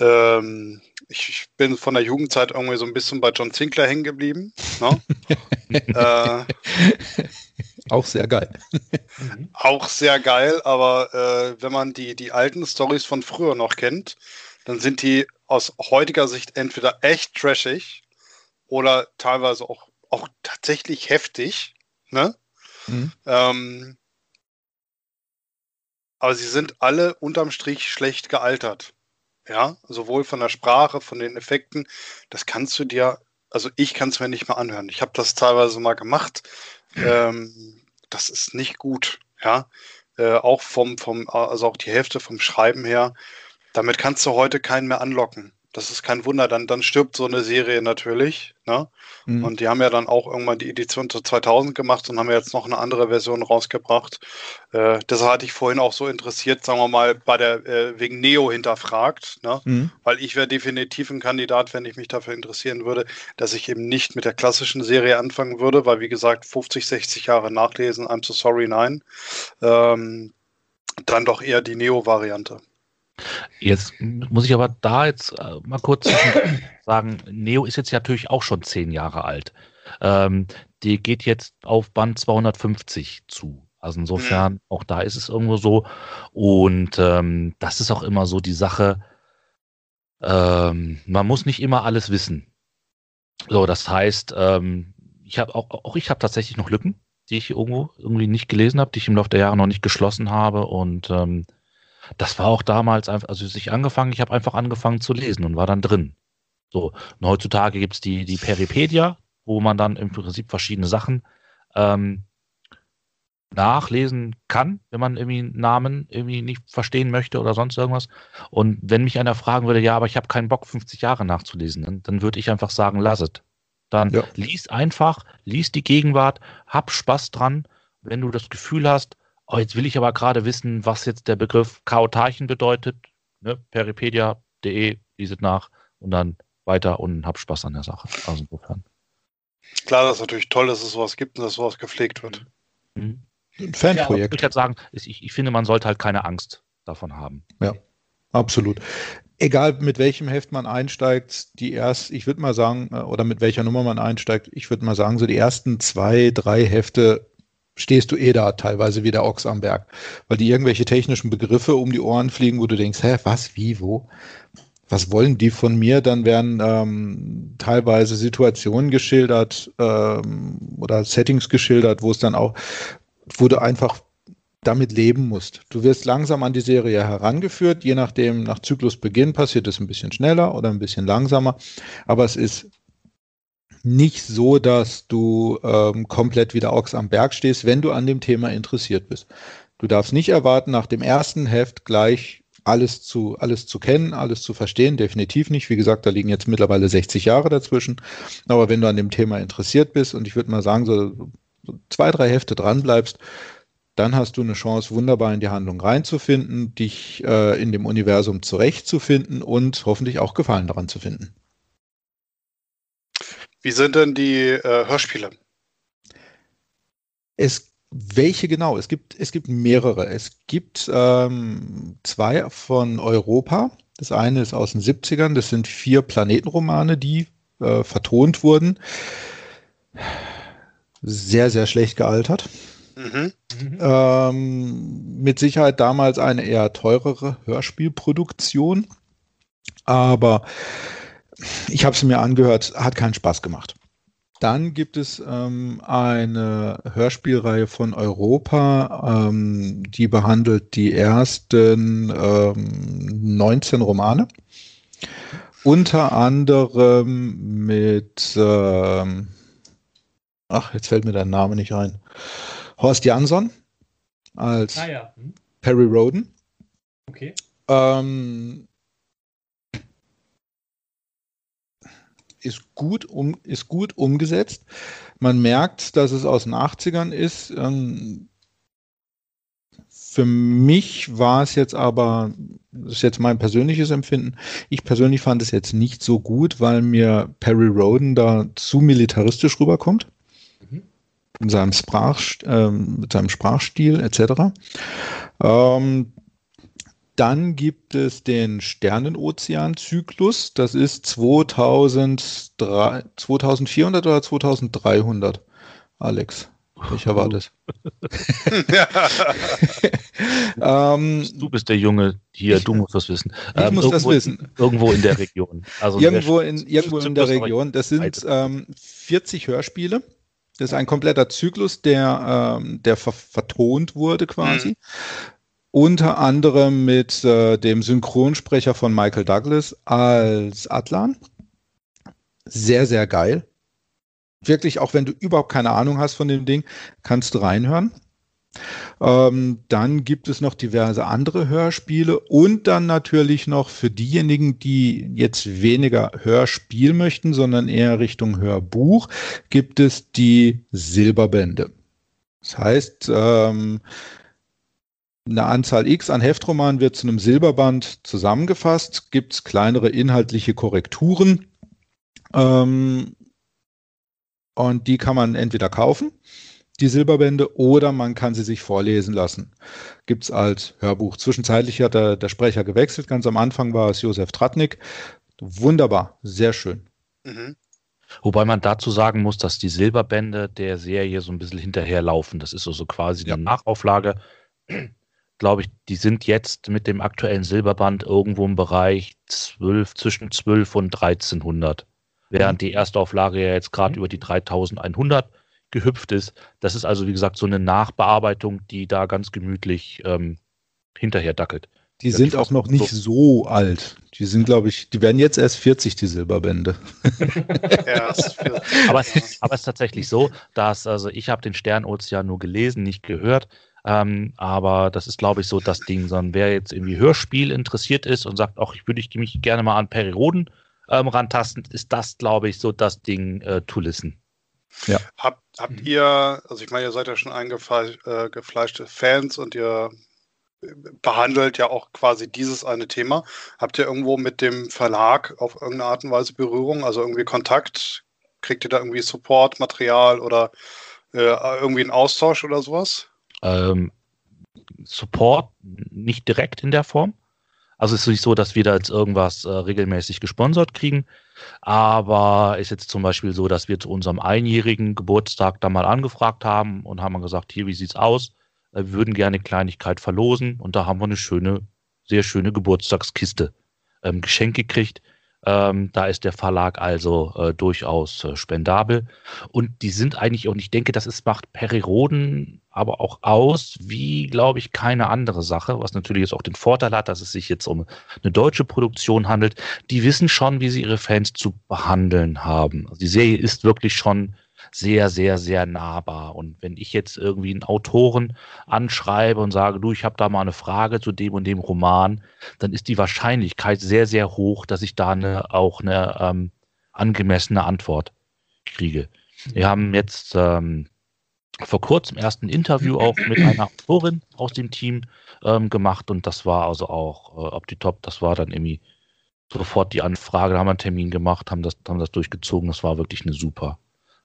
ähm, ich, ich, bin von der Jugendzeit irgendwie so ein bisschen bei John Zinkler hängen geblieben. Ne? äh, auch sehr geil. auch sehr geil, aber äh, wenn man die, die alten Stories von früher noch kennt, dann sind die aus heutiger Sicht entweder echt trashig oder teilweise auch, auch tatsächlich heftig. Ne? Mhm. Ähm, aber sie sind alle unterm Strich schlecht gealtert. Ja, sowohl von der Sprache, von den Effekten. Das kannst du dir, also ich kann es mir nicht mehr anhören. Ich habe das teilweise mal gemacht. Ähm, das ist nicht gut. Ja, äh, auch vom, vom, also auch die Hälfte vom Schreiben her. Damit kannst du heute keinen mehr anlocken das ist kein Wunder, dann, dann stirbt so eine Serie natürlich. Ne? Mhm. Und die haben ja dann auch irgendwann die Edition zu 2000 gemacht und haben jetzt noch eine andere Version rausgebracht. Äh, deshalb hatte ich vorhin auch so interessiert, sagen wir mal, bei der äh, wegen Neo hinterfragt, ne? Mhm. weil ich wäre definitiv ein Kandidat, wenn ich mich dafür interessieren würde, dass ich eben nicht mit der klassischen Serie anfangen würde, weil wie gesagt 50, 60 Jahre nachlesen, I'm so sorry, nein. Ähm, dann doch eher die Neo-Variante. Jetzt muss ich aber da jetzt äh, mal kurz sagen, Neo ist jetzt natürlich auch schon zehn Jahre alt. Ähm, die geht jetzt auf Band 250 zu. Also insofern, mhm. auch da ist es irgendwo so. Und ähm, das ist auch immer so die Sache, ähm, man muss nicht immer alles wissen. So, das heißt, ähm, ich habe auch, auch ich habe tatsächlich noch Lücken, die ich irgendwo irgendwie nicht gelesen habe, die ich im Laufe der Jahre noch nicht geschlossen habe. Und ähm, das war auch damals einfach, also als ich angefangen, ich habe einfach angefangen zu lesen und war dann drin. So, und heutzutage gibt es die, die Peripedia, wo man dann im Prinzip verschiedene Sachen ähm, nachlesen kann, wenn man irgendwie einen Namen irgendwie nicht verstehen möchte oder sonst irgendwas. Und wenn mich einer fragen würde, ja, aber ich habe keinen Bock, 50 Jahre nachzulesen, dann, dann würde ich einfach sagen, lass es. Dann ja. lies einfach, lies die Gegenwart, hab Spaß dran. Wenn du das Gefühl hast, oh, jetzt will ich aber gerade wissen, was jetzt der Begriff Chaotarchen bedeutet. Ne? Peripedia.de, liest nach und dann weiter und hab Spaß an der Sache. Also insofern. Klar, das ist natürlich toll, dass es sowas gibt und dass sowas gepflegt wird. Mhm. Ein Fanprojekt. Ja, ich halt sagen, ich, ich finde, man sollte halt keine Angst davon haben. Ja, absolut. Egal mit welchem Heft man einsteigt, die erst, ich würde mal sagen, äh, oder mit welcher Nummer man einsteigt, ich würde mal sagen, so die ersten zwei, drei Hefte stehst du eh da teilweise wie der Ochs am Berg, weil die irgendwelche technischen Begriffe um die Ohren fliegen, wo du denkst, hä, was, wie, wo? Was wollen die von mir? Dann werden ähm, teilweise Situationen geschildert ähm, oder Settings geschildert, wo es dann auch, wo du einfach damit leben musst. Du wirst langsam an die Serie herangeführt, je nachdem, nach Zyklusbeginn passiert es ein bisschen schneller oder ein bisschen langsamer, aber es ist nicht so, dass du ähm, komplett wieder Ochs am Berg stehst, wenn du an dem Thema interessiert bist. Du darfst nicht erwarten, nach dem ersten Heft gleich alles zu, alles zu kennen, alles zu verstehen, definitiv nicht. Wie gesagt, da liegen jetzt mittlerweile 60 Jahre dazwischen. Aber wenn du an dem Thema interessiert bist und ich würde mal sagen, so, zwei, drei Hefte dran bleibst, dann hast du eine Chance, wunderbar in die Handlung reinzufinden, dich äh, in dem Universum zurechtzufinden und hoffentlich auch Gefallen daran zu finden. Wie sind denn die äh, Hörspiele? Es, welche genau? Es gibt, es gibt mehrere. Es gibt ähm, zwei von Europa. Das eine ist aus den 70ern. Das sind vier Planetenromane, die äh, vertont wurden. Sehr, sehr schlecht gealtert. Mhm. Ähm, mit Sicherheit damals eine eher teurere Hörspielproduktion. Aber ich habe es mir angehört, hat keinen Spaß gemacht. Dann gibt es ähm, eine Hörspielreihe von Europa, ähm, die behandelt die ersten ähm, 19 Romane. Unter anderem mit, ähm, ach, jetzt fällt mir dein Name nicht ein, Horst Jansson als ah, ja. hm. Perry Roden. Okay. Ähm, ist gut, um, ist gut umgesetzt. Man merkt, dass es aus den 80ern ist. Ähm, für mich war es jetzt aber, das ist jetzt mein persönliches Empfinden, ich persönlich fand es jetzt nicht so gut, weil mir Perry Roden da zu militaristisch rüberkommt. Mhm. In seinem, Sprach, äh, mit seinem Sprachstil etc. Ähm, dann gibt es den Sternenozean-Zyklus. Das ist 2003, 2400 oder 2300, Alex. Welcher war das? ähm, du bist der Junge hier, du musst das wissen. Ich ähm, muss das wissen. Irgendwo in der Region. Also irgendwo in, irgendwo in der Region. Das sind ähm, 40 Hörspiele. Das ist ein kompletter Zyklus, der, ähm, der ver vertont wurde quasi. Mhm. Unter anderem mit äh, dem Synchronsprecher von Michael Douglas als Atlan. Sehr, sehr geil. Wirklich, auch wenn du überhaupt keine Ahnung hast von dem Ding, kannst du reinhören. Ähm, dann gibt es noch diverse andere Hörspiele und dann natürlich noch für diejenigen, die jetzt weniger Hörspiel möchten, sondern eher Richtung Hörbuch, gibt es die Silberbände. Das heißt, ähm, eine Anzahl X an Heftromanen wird zu einem Silberband zusammengefasst, gibt es kleinere inhaltliche Korrekturen ähm, und die kann man entweder kaufen, die Silberbände, oder man kann sie sich vorlesen lassen. Gibt es als Hörbuch. Zwischenzeitlich hat der, der, Sprecher gewechselt, ganz am Anfang war es Josef Tratnik. Wunderbar, sehr schön. Mhm. Wobei man dazu sagen muss, dass die Silberbände der Serie so ein bisschen hinterherlaufen. Das ist so, so quasi ja. eine Nachauflage glaube ich, die sind jetzt mit dem aktuellen Silberband irgendwo im Bereich 12, zwischen 12 und 1300. Während die erste Auflage ja jetzt gerade mhm. über die 3100 gehüpft ist. Das ist also, wie gesagt, so eine Nachbearbeitung, die da ganz gemütlich ähm, hinterher dackelt. Die ja, sind die auch noch nicht so, so alt. Die sind, glaube ich, die werden jetzt erst 40, die Silberbände. ja, aber, aber es ist tatsächlich so, dass, also ich habe den Sternozean nur gelesen, nicht gehört. Ähm, aber das ist, glaube ich, so das Ding. Sondern wer jetzt irgendwie Hörspiel interessiert ist und sagt, auch ich würde ich mich gerne mal an Perioden ähm, rantasten, ist das, glaube ich, so das Ding äh, to listen. Ja. Hab, habt mhm. ihr, also ich meine, ihr seid ja schon eingefleischte äh, Fans und ihr behandelt ja auch quasi dieses eine Thema. Habt ihr irgendwo mit dem Verlag auf irgendeine Art und Weise Berührung, also irgendwie Kontakt? Kriegt ihr da irgendwie Support, Material oder äh, irgendwie einen Austausch oder sowas? Ähm, Support nicht direkt in der Form. Also es ist nicht so, dass wir da jetzt irgendwas äh, regelmäßig gesponsert kriegen, aber ist jetzt zum Beispiel so, dass wir zu unserem einjährigen Geburtstag da mal angefragt haben und haben gesagt, hier, wie sieht's aus? Äh, wir würden gerne Kleinigkeit verlosen und da haben wir eine schöne, sehr schöne Geburtstagskiste ähm, geschenkt gekriegt. Ähm, da ist der Verlag also äh, durchaus äh, spendabel. Und die sind eigentlich, und ich denke, das ist, macht Periroden aber auch aus, wie, glaube ich, keine andere Sache, was natürlich jetzt auch den Vorteil hat, dass es sich jetzt um eine deutsche Produktion handelt. Die wissen schon, wie sie ihre Fans zu behandeln haben. Also die Serie ist wirklich schon sehr, sehr, sehr nahbar. Und wenn ich jetzt irgendwie einen Autoren anschreibe und sage, du, ich habe da mal eine Frage zu dem und dem Roman, dann ist die Wahrscheinlichkeit sehr, sehr hoch, dass ich da eine, auch eine ähm, angemessene Antwort kriege. Wir haben jetzt ähm, vor kurzem erst ein Interview auch mit einer Autorin aus dem Team ähm, gemacht und das war also auch äh, ob die top, das war dann irgendwie sofort die Anfrage, da haben wir einen Termin gemacht, haben das, haben das durchgezogen, das war wirklich eine super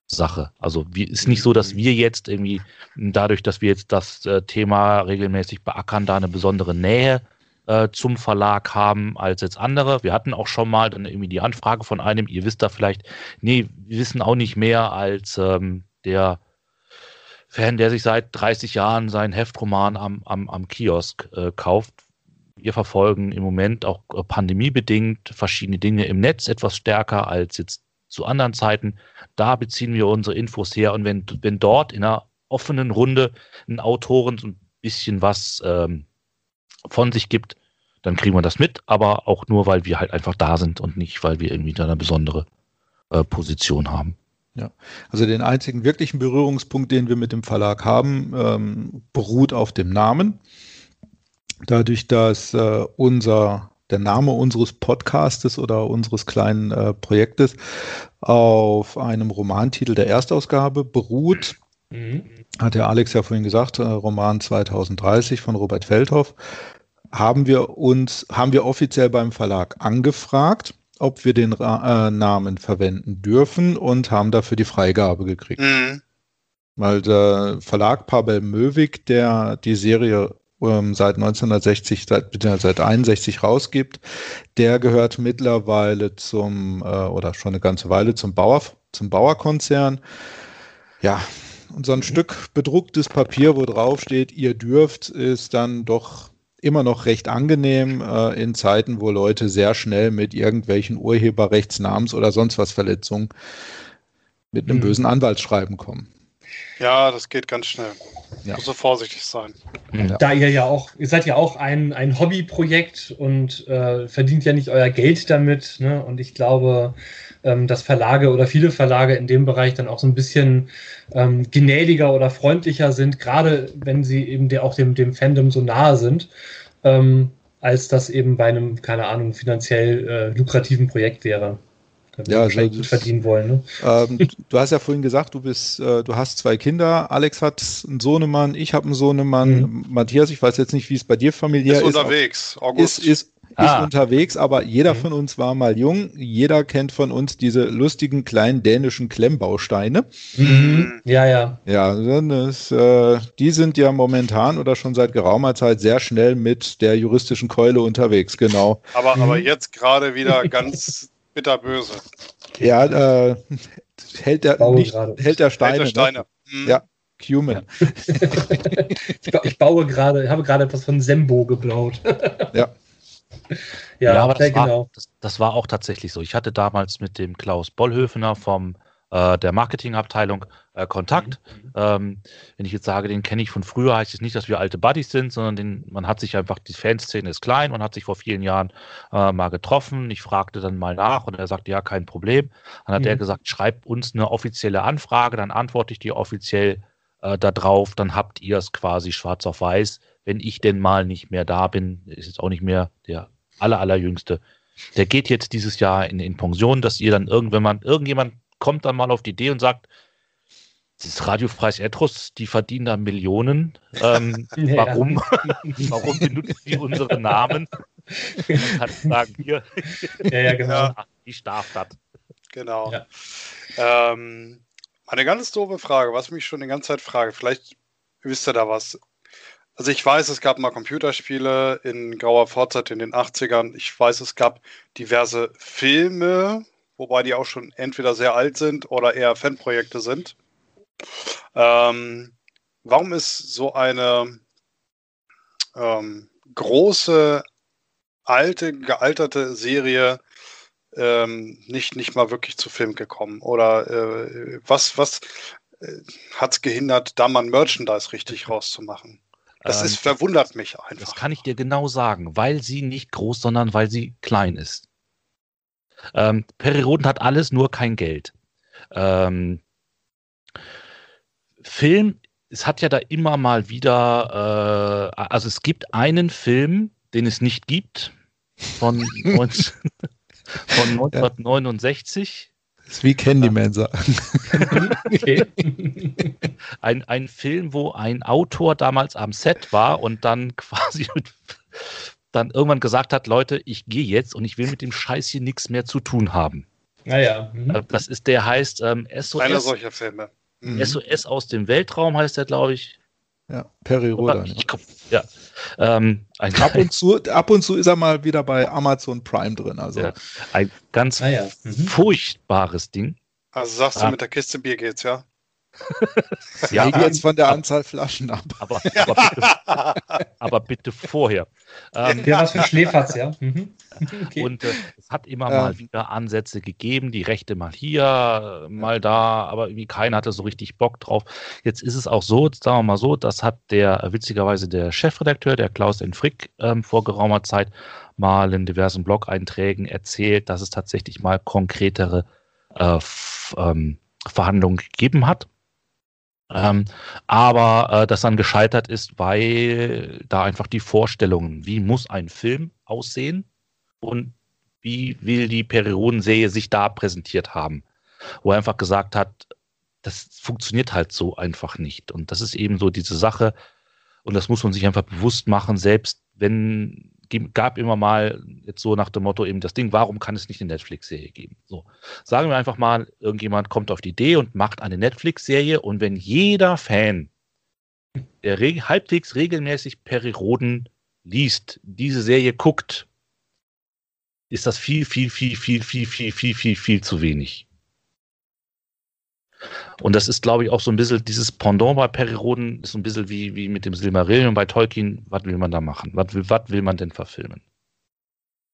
Sache. Also es ist nicht so, dass wir jetzt irgendwie dadurch, dass wir jetzt das äh, Thema regelmäßig beackern, da eine besondere Nähe äh, zum Verlag haben als jetzt andere. Wir hatten auch schon mal dann irgendwie die Anfrage von einem, ihr wisst da vielleicht, nee, wir wissen auch nicht mehr als ähm, der Fan, der sich seit 30 Jahren seinen Heftroman am, am, am Kiosk äh, kauft. Wir verfolgen im Moment auch äh, pandemiebedingt verschiedene Dinge im Netz etwas stärker als jetzt zu anderen Zeiten. Da beziehen wir unsere Infos her. Und wenn, wenn dort in einer offenen Runde ein Autoren so ein bisschen was ähm, von sich gibt, dann kriegen wir das mit, aber auch nur, weil wir halt einfach da sind und nicht, weil wir irgendwie eine besondere äh, Position haben. Ja, also den einzigen wirklichen Berührungspunkt, den wir mit dem Verlag haben, ähm, beruht auf dem Namen. Dadurch, dass äh, unser der Name unseres Podcastes oder unseres kleinen äh, Projektes auf einem Romantitel der Erstausgabe beruht. Mhm. Hat der Alex ja vorhin gesagt, äh, Roman 2030 von Robert Feldhoff. Haben wir uns, haben wir offiziell beim Verlag angefragt, ob wir den äh, Namen verwenden dürfen und haben dafür die Freigabe gekriegt. Mhm. Weil der Verlag Pavel Möwig, der die Serie ähm, seit 1960, seit, seit 61 rausgibt, der gehört mittlerweile zum, äh, oder schon eine ganze Weile zum Bauer, zum Bauerkonzern. Ja, und so ein mhm. Stück bedrucktes Papier, wo drauf steht, ihr dürft, ist dann doch immer noch recht angenehm äh, in Zeiten, wo Leute sehr schnell mit irgendwelchen Urheberrechtsnamens oder sonst was Verletzungen mit einem mhm. bösen Anwaltsschreiben kommen. Ja, das geht ganz schnell. Ja. Muss so vorsichtig sein. Ja. Da ihr ja auch, ihr seid ja auch ein, ein Hobbyprojekt und äh, verdient ja nicht euer Geld damit. Ne? Und ich glaube, ähm, dass Verlage oder viele Verlage in dem Bereich dann auch so ein bisschen ähm, gnädiger oder freundlicher sind, gerade wenn sie eben der, auch dem, dem Fandom so nahe sind, ähm, als das eben bei einem, keine Ahnung, finanziell äh, lukrativen Projekt wäre ja, also gut verdienen wollen. Ne? Ähm, du hast ja vorhin gesagt, du bist, äh, du hast zwei Kinder. Alex hat einen Sohnemann, ich habe einen Sohnemann. Mhm. Matthias, ich weiß jetzt nicht, wie es bei dir familiär ist. Ist unterwegs. August. Ist, ist, ah. ist unterwegs, aber jeder mhm. von uns war mal jung. Jeder kennt von uns diese lustigen kleinen dänischen Klemmbausteine. Mhm. Ja, ja. Ja, das, äh, die sind ja momentan oder schon seit geraumer Zeit sehr schnell mit der juristischen Keule unterwegs, genau. Aber, aber mhm. jetzt gerade wieder ganz bitterböse. Ja, äh, hält, der, nicht, hält der Steine. Hält der ne? Steine. Ne? Mhm. Ja, Cumin. Ja. ich, ich, baue gerade, habe gerade etwas von Sembo gebaut. ja. Ja, ja aber das war, genau. Das, das, war auch tatsächlich so. Ich hatte damals mit dem Klaus Bollhöfener vom äh, der Marketingabteilung äh, Kontakt. Mhm. Ähm, wenn ich jetzt sage, den kenne ich von früher, heißt es nicht, dass wir alte Buddies sind, sondern den, man hat sich einfach, die Fanszene ist klein, man hat sich vor vielen Jahren äh, mal getroffen. Ich fragte dann mal nach und er sagte, ja, kein Problem. Dann hat mhm. er gesagt, schreibt uns eine offizielle Anfrage, dann antworte ich dir offiziell äh, darauf, dann habt ihr es quasi schwarz auf weiß. Wenn ich denn mal nicht mehr da bin, ist jetzt auch nicht mehr der aller, allerjüngste. Der geht jetzt dieses Jahr in, in Pension, dass ihr dann irgendwann, irgendjemand kommt dann mal auf die Idee und sagt, Das Radiofreies Erdros, die verdienen da Millionen. Ähm, ja. Warum? warum benutzen die unsere Namen? Kann sagen, hier. Ja, ja, genau. Ich darf das. Genau. Ja. Ähm, eine ganz doofe Frage, was mich schon die ganze Zeit frage. Vielleicht wisst ihr da was. Also ich weiß, es gab mal Computerspiele in grauer Vorzeit in den 80ern. Ich weiß, es gab diverse Filme, wobei die auch schon entweder sehr alt sind oder eher Fanprojekte sind. Ähm, warum ist so eine ähm, große, alte, gealterte Serie ähm, nicht, nicht mal wirklich zu Film gekommen? Oder äh, was, was äh, hat es gehindert, da mal ein Merchandise richtig rauszumachen? Das ist, ähm, verwundert mich einfach. Das kann ich dir genau sagen, weil sie nicht groß, sondern weil sie klein ist. Ähm, Periroden hat alles, nur kein Geld. Ähm, Film, es hat ja da immer mal wieder, äh, also es gibt einen Film, den es nicht gibt, von, 19, von 1969. Das ist wie Candyman sagen. okay. Ein, ein Film, wo ein Autor damals am Set war und dann quasi dann irgendwann gesagt hat, Leute, ich gehe jetzt und ich will mit dem Scheiß hier nichts mehr zu tun haben. Naja. Mhm. Äh, das ist, der heißt ähm, SOS. Einer solcher Filme. Mhm. SOS aus dem Weltraum heißt der, glaube ich. Ja, Perry Rodan. Ja. ja. Ähm, ab, und zu, ab und zu ist er mal wieder bei Amazon Prime drin. Also. Ja, ein ganz ah, ja. mhm. furchtbares Ding. Also sagst du, mit der Kiste Bier geht's, ja? ja, hängt jetzt von der Anzahl Flaschen ab. Aber, aber, bitte, aber bitte, vorher. Ähm, ja, was für Schläferz, ja. Mhm. Okay. Und äh, es hat immer ja. mal wieder Ansätze gegeben, die Rechte mal hier, mal da, aber irgendwie keiner hatte so richtig Bock drauf. Jetzt ist es auch so, sagen wir mal so, das hat der witzigerweise der Chefredakteur, der Klaus Enfrick, ähm, vor geraumer Zeit mal in diversen Blog-Einträgen erzählt, dass es tatsächlich mal konkretere äh, ähm, Verhandlungen gegeben hat ähm, aber äh, das dann gescheitert ist, weil da einfach die Vorstellungen, wie muss ein Film aussehen und wie will die Periodenserie sich da präsentiert haben, wo er einfach gesagt hat, das funktioniert halt so einfach nicht. Und das ist eben so diese Sache, und das muss man sich einfach bewusst machen, selbst wenn gab immer mal jetzt so nach dem Motto eben das Ding, warum kann es nicht eine Netflix-Serie geben? So, sagen wir einfach mal, irgendjemand kommt auf die Idee und macht eine Netflix-Serie und wenn jeder Fan, der reg halbwegs regelmäßig Periroden liest, diese Serie guckt, ist das viel, viel, viel, viel, viel, viel, viel, viel, viel zu wenig. Und das ist, glaube ich, auch so ein bisschen dieses Pendant bei Periroden, ist so ein bisschen wie, wie mit dem Silmarillion bei Tolkien. Was will man da machen? Was will, was will man denn verfilmen?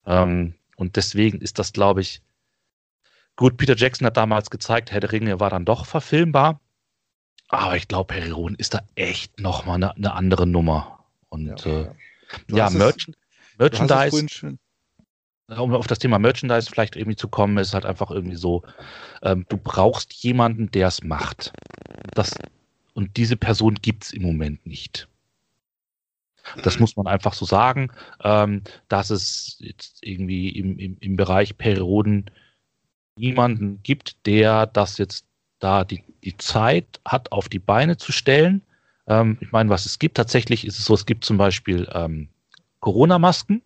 Ähm, und deswegen ist das, glaube ich, gut. Peter Jackson hat damals gezeigt, Herr der Ringe war dann doch verfilmbar. Aber ich glaube, Periroden ist da echt nochmal eine, eine andere Nummer. Und ja, äh, ja Merchand Merchandise um auf das Thema Merchandise vielleicht irgendwie zu kommen, ist halt einfach irgendwie so, ähm, du brauchst jemanden, der es macht. Das, und diese Person gibt es im Moment nicht. Das muss man einfach so sagen, ähm, dass es jetzt irgendwie im, im, im Bereich Perioden niemanden gibt, der das jetzt da die, die Zeit hat, auf die Beine zu stellen. Ähm, ich meine, was es gibt, tatsächlich ist es so, es gibt zum Beispiel ähm, Corona-Masken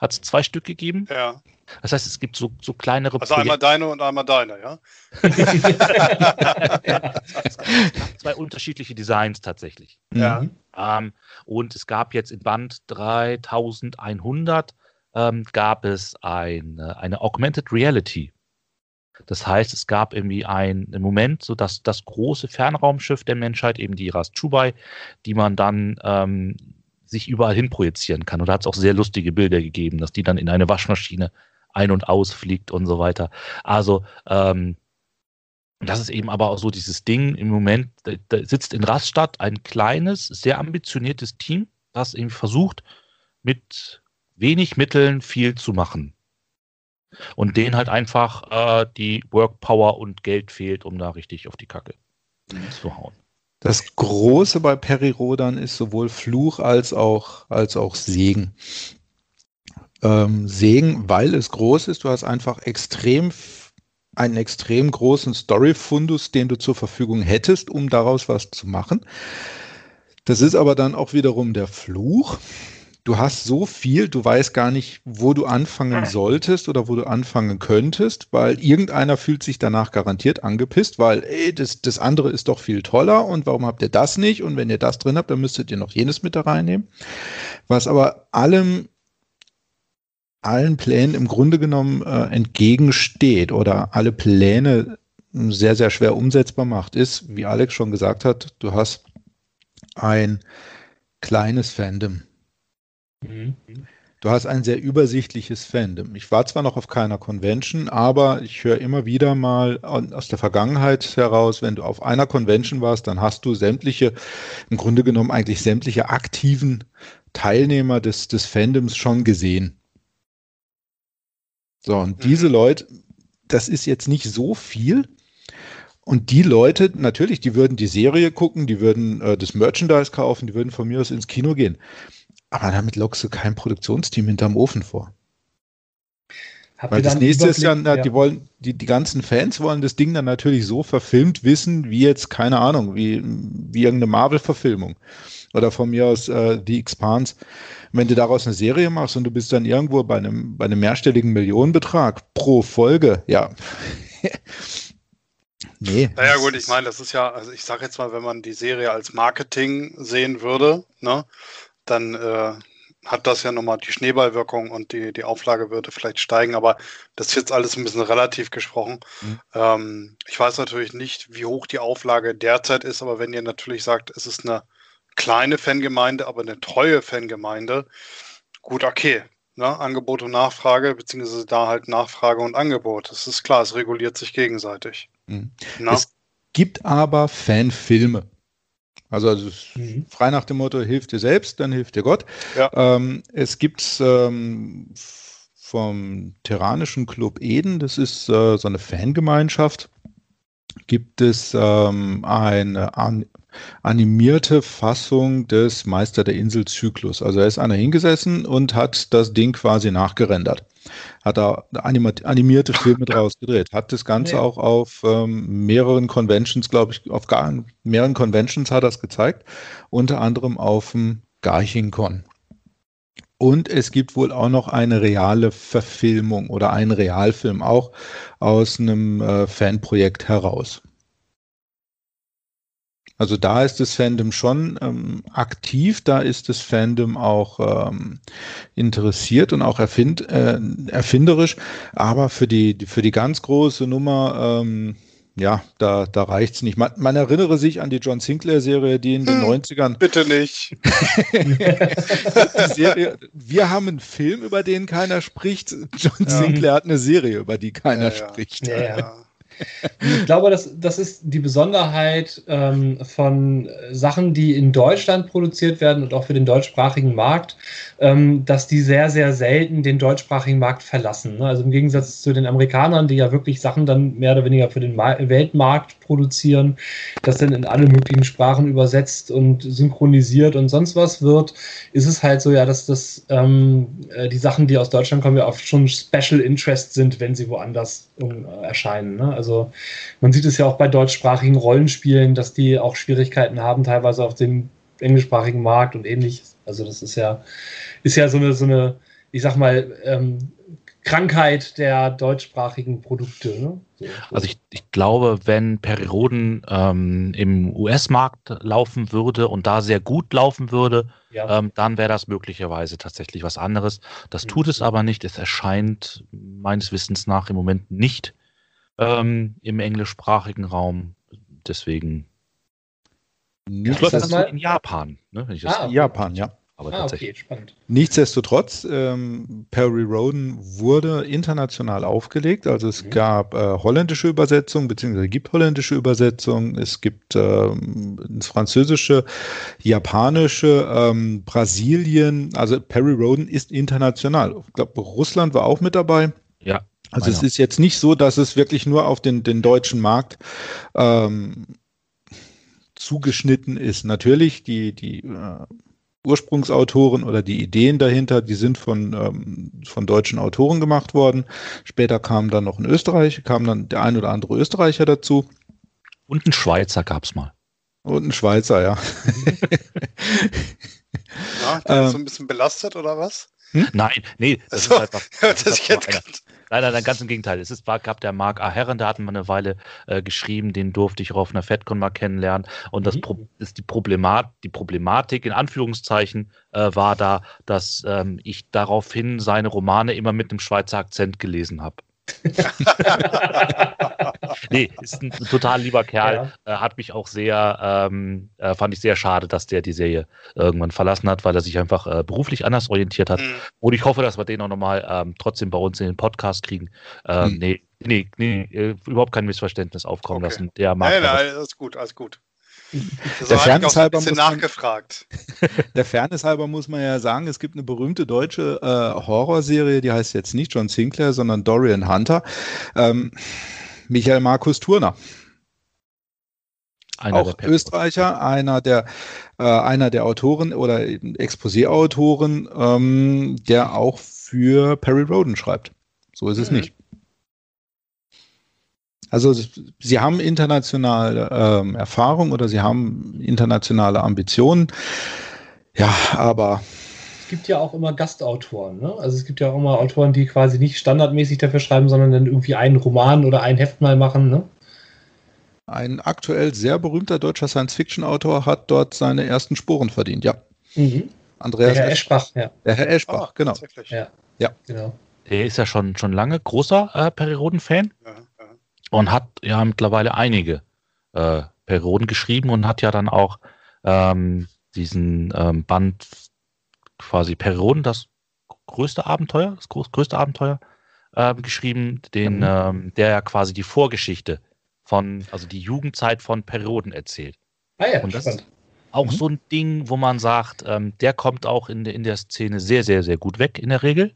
hat es zwei Stück gegeben. Ja. Das heißt, es gibt so, so kleinere Also Projekte. einmal deine und einmal deine, ja? Zwei unterschiedliche Designs tatsächlich. Ja. Ähm, und es gab jetzt in Band 3100 ähm, gab es eine, eine Augmented Reality. Das heißt, es gab irgendwie einen Moment, so dass das große Fernraumschiff der Menschheit, eben die Ras Chubai, die man dann ähm, sich überall hin projizieren kann. Und da hat es auch sehr lustige Bilder gegeben, dass die dann in eine Waschmaschine ein- und ausfliegt und so weiter. Also, ähm, das ist eben aber auch so dieses Ding im Moment, da, sitzt in Rastatt ein kleines, sehr ambitioniertes Team, das eben versucht, mit wenig Mitteln viel zu machen. Und denen halt einfach äh, die Workpower und Geld fehlt, um da richtig auf die Kacke zu hauen. Das Große bei Perirodan ist sowohl Fluch als auch, als auch Segen. Ähm, Segen, weil es groß ist, du hast einfach extrem einen extrem großen Story-Fundus, den du zur Verfügung hättest, um daraus was zu machen. Das ist aber dann auch wiederum der Fluch. Du hast so viel, du weißt gar nicht, wo du anfangen solltest oder wo du anfangen könntest, weil irgendeiner fühlt sich danach garantiert angepisst, weil ey, das, das andere ist doch viel toller und warum habt ihr das nicht? Und wenn ihr das drin habt, dann müsstet ihr noch jenes mit da reinnehmen. Was aber allem allen Plänen im Grunde genommen äh, entgegensteht oder alle Pläne sehr, sehr schwer umsetzbar macht, ist, wie Alex schon gesagt hat, du hast ein kleines Fandom. Mhm. Du hast ein sehr übersichtliches Fandom. Ich war zwar noch auf keiner Convention, aber ich höre immer wieder mal aus der Vergangenheit heraus, wenn du auf einer Convention warst, dann hast du sämtliche, im Grunde genommen eigentlich sämtliche aktiven Teilnehmer des, des Fandoms schon gesehen. So, und mhm. diese Leute, das ist jetzt nicht so viel. Und die Leute, natürlich, die würden die Serie gucken, die würden äh, das Merchandise kaufen, die würden von mir aus ins Kino gehen. Aber damit lockst du kein Produktionsteam hinterm Ofen vor. Habt Weil das nächste ist ja, na, ja, die wollen, die, die ganzen Fans wollen das Ding dann natürlich so verfilmt wissen, wie jetzt, keine Ahnung, wie, wie irgendeine Marvel-Verfilmung. Oder von mir aus äh, The Expanse wenn du daraus eine Serie machst und du bist dann irgendwo bei einem, bei einem mehrstelligen Millionenbetrag pro Folge, ja. nee. Naja, gut, ich meine, das ist ja, also ich sage jetzt mal, wenn man die Serie als Marketing sehen würde, ne, dann äh, hat das ja nochmal die Schneeballwirkung und die, die Auflage würde vielleicht steigen, aber das ist jetzt alles ein bisschen relativ gesprochen. Mhm. Ähm, ich weiß natürlich nicht, wie hoch die Auflage derzeit ist, aber wenn ihr natürlich sagt, es ist eine kleine Fangemeinde, aber eine treue Fangemeinde, gut, okay. Ne? Angebot und Nachfrage, beziehungsweise da halt Nachfrage und Angebot. Das ist klar, es reguliert sich gegenseitig. Mhm. Es gibt aber Fanfilme. Also, also mhm. frei nach dem Motto, hilf dir selbst, dann hilft dir Gott. Ja. Ähm, es gibt ähm, vom Terranischen Club Eden, das ist äh, so eine Fangemeinschaft, gibt es ähm, eine animierte Fassung des Meister der Insel Zyklus. Also er ist einer hingesessen und hat das Ding quasi nachgerendert. Hat da animierte Filme draus gedreht. Hat das Ganze ja. auch auf ähm, mehreren Conventions, glaube ich, auf gar, mehreren Conventions hat er es gezeigt. Unter anderem auf dem Garching-Con. Und es gibt wohl auch noch eine reale Verfilmung oder einen Realfilm auch aus einem äh, Fanprojekt heraus. Also da ist das Fandom schon ähm, aktiv, da ist das Fandom auch ähm, interessiert und auch erfind, äh, erfinderisch, aber für die, für die ganz große Nummer, ähm, ja, da, da reicht's nicht. Man, man erinnere sich an die John Sinclair-Serie, die in den hm, 90ern. Bitte nicht. Serie, wir haben einen Film, über den keiner spricht. John ja. Sinclair hat eine Serie, über die keiner ja, spricht. Ja, ja. Ich glaube, das, das ist die Besonderheit ähm, von Sachen, die in Deutschland produziert werden und auch für den deutschsprachigen Markt, ähm, dass die sehr, sehr selten den deutschsprachigen Markt verlassen. Ne? Also im Gegensatz zu den Amerikanern, die ja wirklich Sachen dann mehr oder weniger für den Ma Weltmarkt produzieren, das dann in alle möglichen Sprachen übersetzt und synchronisiert und sonst was wird, ist es halt so, ja, dass das ähm, äh, die Sachen, die aus Deutschland kommen, ja oft schon Special Interest sind, wenn sie woanders äh, erscheinen. Ne? Also man sieht es ja auch bei deutschsprachigen Rollenspielen, dass die auch Schwierigkeiten haben, teilweise auf dem englischsprachigen Markt und ähnliches. Also das ist ja, ist ja so eine, so eine, ich sag mal, ähm, Krankheit der deutschsprachigen Produkte. Ne? So. Also ich, ich, glaube, wenn Perioden ähm, im US-Markt laufen würde und da sehr gut laufen würde, ja. ähm, dann wäre das möglicherweise tatsächlich was anderes. Das mhm. tut es aber nicht. Es erscheint meines Wissens nach im Moment nicht ähm, im englischsprachigen Raum. Deswegen. Das läuft das in Japan, ne? Wenn ich das ah, okay. Japan, ja. Aber ah, tatsächlich. Okay, spannend. Nichtsdestotrotz, ähm, Perry Roden wurde international aufgelegt. Also es mhm. gab äh, holländische Übersetzungen, beziehungsweise gibt holländische Übersetzungen. Es gibt ähm, ins Französische, Japanische, ähm, Brasilien. Also Perry Roden ist international. Ich glaube, Russland war auch mit dabei. Ja. Also es ist jetzt nicht so, dass es wirklich nur auf den, den deutschen Markt ähm, zugeschnitten ist. Natürlich, die, die äh, Ursprungsautoren oder die Ideen dahinter, die sind von, ähm, von deutschen Autoren gemacht worden. Später kam dann noch ein Österreicher, kam dann der ein oder andere Österreicher dazu. Und ein Schweizer gab es mal. Und ein Schweizer, ja. ja der ist so ein bisschen belastet oder was? Hm? Nein, nee, das also, ist einfach. Das das ich jetzt Nein, nein, nein, ganz im Gegenteil. Es ist, war, gab der Marc A. Herren, der hat mal eine Weile äh, geschrieben, den durfte ich auch auf einer FedCon mal kennenlernen. Und das mhm. Pro ist die, Problemat die Problematik, in Anführungszeichen, äh, war da, dass ähm, ich daraufhin seine Romane immer mit einem Schweizer Akzent gelesen habe. nee, ist ein total lieber Kerl. Ja. Äh, hat mich auch sehr, ähm, äh, fand ich sehr schade, dass der die Serie irgendwann verlassen hat, weil er sich einfach äh, beruflich anders orientiert hat. Mhm. Und ich hoffe, dass wir den auch nochmal ähm, trotzdem bei uns in den Podcast kriegen. Ähm, mhm. Nee, nee, nee, äh, überhaupt kein Missverständnis aufkommen okay. lassen. Der mag nein, nein, alles gut, alles gut. Der Fairness halber muss man, nachgefragt. Der Fairness halber muss man ja sagen, es gibt eine berühmte deutsche äh, Horrorserie, die heißt jetzt nicht John Sinclair, sondern Dorian Hunter. Ähm, Michael Markus Turner. Einer auch Österreicher, einer der, äh, einer der Autoren oder Exposé-Autoren, ähm, der auch für Perry Roden schreibt. So ist es mhm. nicht. Also sie haben internationale ähm, Erfahrung oder sie haben internationale Ambitionen. Ja, aber es gibt ja auch immer Gastautoren. Ne? Also es gibt ja auch immer Autoren, die quasi nicht standardmäßig dafür schreiben, sondern dann irgendwie einen Roman oder ein Heft mal machen. Ne? Ein aktuell sehr berühmter deutscher Science-Fiction-Autor hat dort seine ersten Spuren verdient, ja. Mhm. Andreas der Herr Eschbach, ja. Der Herr Eschbach, oh, genau. Ja. ja. genau. Der ist ja schon, schon lange großer äh, Perioden-Fan. Ja und hat ja mittlerweile einige äh, Perioden geschrieben und hat ja dann auch ähm, diesen ähm, Band quasi Perioden, das größte Abenteuer, das groß, größte Abenteuer äh, geschrieben, den, mhm. ähm, der ja quasi die Vorgeschichte von, also die Jugendzeit von Perioden erzählt. Ah ja, und das spannend. ist auch mhm. so ein Ding, wo man sagt, ähm, der kommt auch in, in der Szene sehr, sehr, sehr gut weg in der Regel.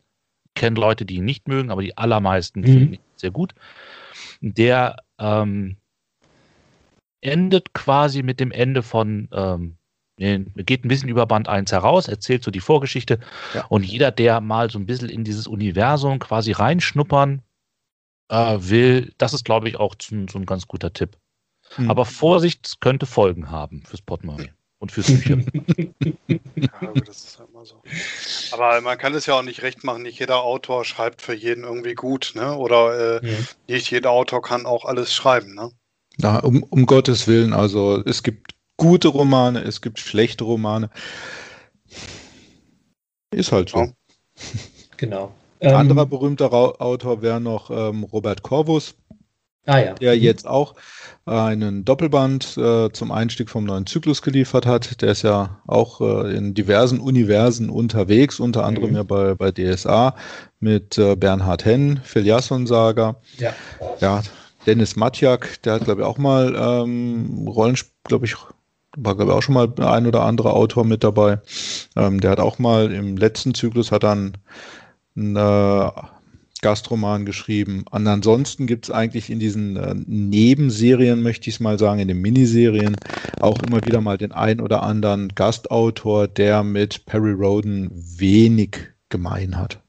Kennt Leute, die ihn nicht mögen, aber die allermeisten mhm. finden ihn sehr gut der ähm, endet quasi mit dem Ende von, ähm, geht ein bisschen über Band 1 heraus, erzählt so die Vorgeschichte ja. und jeder, der mal so ein bisschen in dieses Universum quasi reinschnuppern äh, will, das ist, glaube ich, auch so, so ein ganz guter Tipp. Mhm. Aber Vorsicht, es könnte Folgen haben fürs Portemonnaie und fürs Bücher. ja, das ist halt mal so. Aber man kann es ja auch nicht recht machen. Nicht jeder Autor schreibt für jeden irgendwie gut, ne? Oder äh, ja. nicht jeder Autor kann auch alles schreiben, ne? Na, um, um Gottes Willen. Also es gibt gute Romane, es gibt schlechte Romane. Ist halt so. Ja. Genau. Ein anderer ähm, berühmter Autor wäre noch ähm, Robert Corvus. Ah, ja. Der mhm. jetzt auch einen Doppelband äh, zum Einstieg vom neuen Zyklus geliefert hat. Der ist ja auch äh, in diversen Universen unterwegs, unter anderem mhm. ja bei, bei DSA mit äh, Bernhard Henn, Phil Jasson-Saga. Ja. ja, Dennis Matjak, der hat, glaube ich, auch mal ähm, Rollenspiel, glaube ich, war, glaube ich, auch schon mal ein oder andere Autor mit dabei. Ähm, der hat auch mal im letzten Zyklus hat dann ein, äh, Gastroman geschrieben. Und ansonsten gibt es eigentlich in diesen äh, Nebenserien, möchte ich es mal sagen, in den Miniserien auch immer wieder mal den ein oder anderen Gastautor, der mit Perry Roden wenig gemein hat.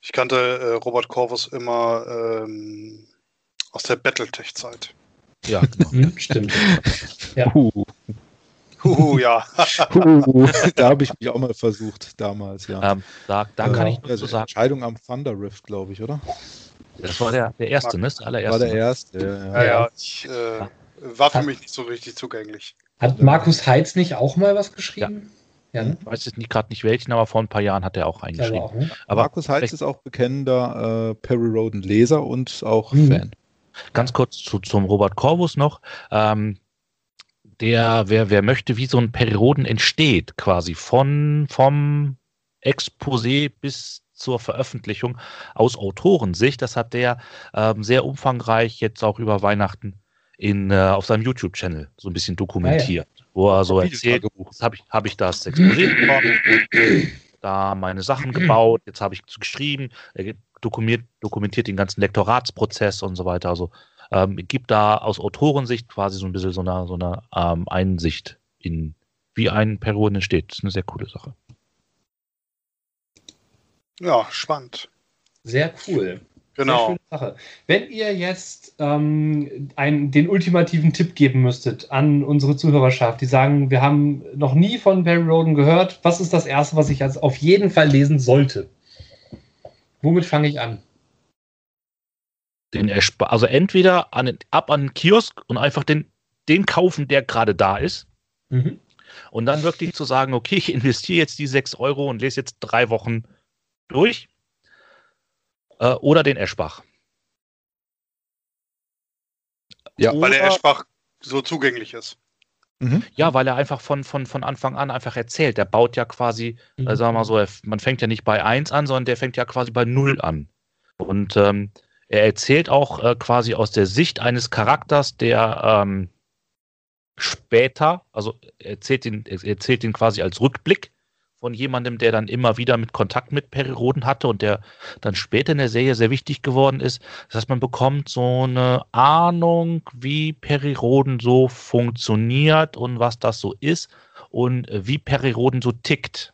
Ich kannte äh, Robert Corvus immer ähm, aus der Battletech-Zeit. Ja, genau. Hm, stimmt. Ja. Uh. Uh, ja. uh, da habe ich mich auch mal versucht damals, ja. Ähm, da, da kann ich nur also sagen. Entscheidung am Thunder Rift, glaube ich, oder? Das war der, der erste, ne? Der allererste. War der erste, ja. Ja, ja ich, äh, war für mich nicht so richtig zugänglich. Hat Markus Heitz nicht auch mal was geschrieben? Ja. ja ne? Ich weiß jetzt gerade nicht welchen, aber vor ein paar Jahren hat er auch eingeschrieben. Auch, ne? aber Markus Heitz ist auch bekennender äh, Perry Roden Leser und auch mhm. Fan. Ganz kurz zu, zum Robert Corvus noch. Ähm, der, wer, wer möchte, wie so ein Perioden entsteht, quasi von, vom Exposé bis zur Veröffentlichung aus Autorensicht. Das hat der ähm, sehr umfangreich jetzt auch über Weihnachten in, äh, auf seinem YouTube-Channel so ein bisschen dokumentiert, ah, ja. wo er so erzählt, jetzt habe ich, hab ich das Exposé bekommen, da meine Sachen gebaut, jetzt habe ich geschrieben, er dokumentiert, dokumentiert den ganzen Lektoratsprozess und so weiter. Also ähm, gibt da aus Autorensicht quasi so ein bisschen so eine, so eine ähm, Einsicht in, wie ein Perioden entsteht. Das ist eine sehr coole Sache. Ja, spannend. Sehr cool. Genau. Wenn ihr jetzt ähm, einen, den ultimativen Tipp geben müsstet an unsere Zuhörerschaft, die sagen, wir haben noch nie von Barry Roden gehört, was ist das Erste, was ich jetzt auf jeden Fall lesen sollte? Womit fange ich an? Den also entweder an, ab an den Kiosk und einfach den, den kaufen, der gerade da ist. Mhm. Und dann wirklich zu sagen, okay, ich investiere jetzt die 6 Euro und lese jetzt drei Wochen durch äh, oder den Eschbach. Ja, oder, weil der Eschbach so zugänglich ist. Mhm. Ja, weil er einfach von, von, von Anfang an einfach erzählt. Der baut ja quasi, mhm. äh, sagen wir mal so, man fängt ja nicht bei 1 an, sondern der fängt ja quasi bei 0 an. Und ähm, er erzählt auch äh, quasi aus der Sicht eines Charakters, der ähm, später, also er erzählt ihn, er erzählt ihn quasi als Rückblick von jemandem, der dann immer wieder mit Kontakt mit Periroden hatte und der dann später in der Serie sehr wichtig geworden ist. Das heißt, man bekommt so eine Ahnung, wie Periroden so funktioniert und was das so ist und äh, wie Periroden so tickt.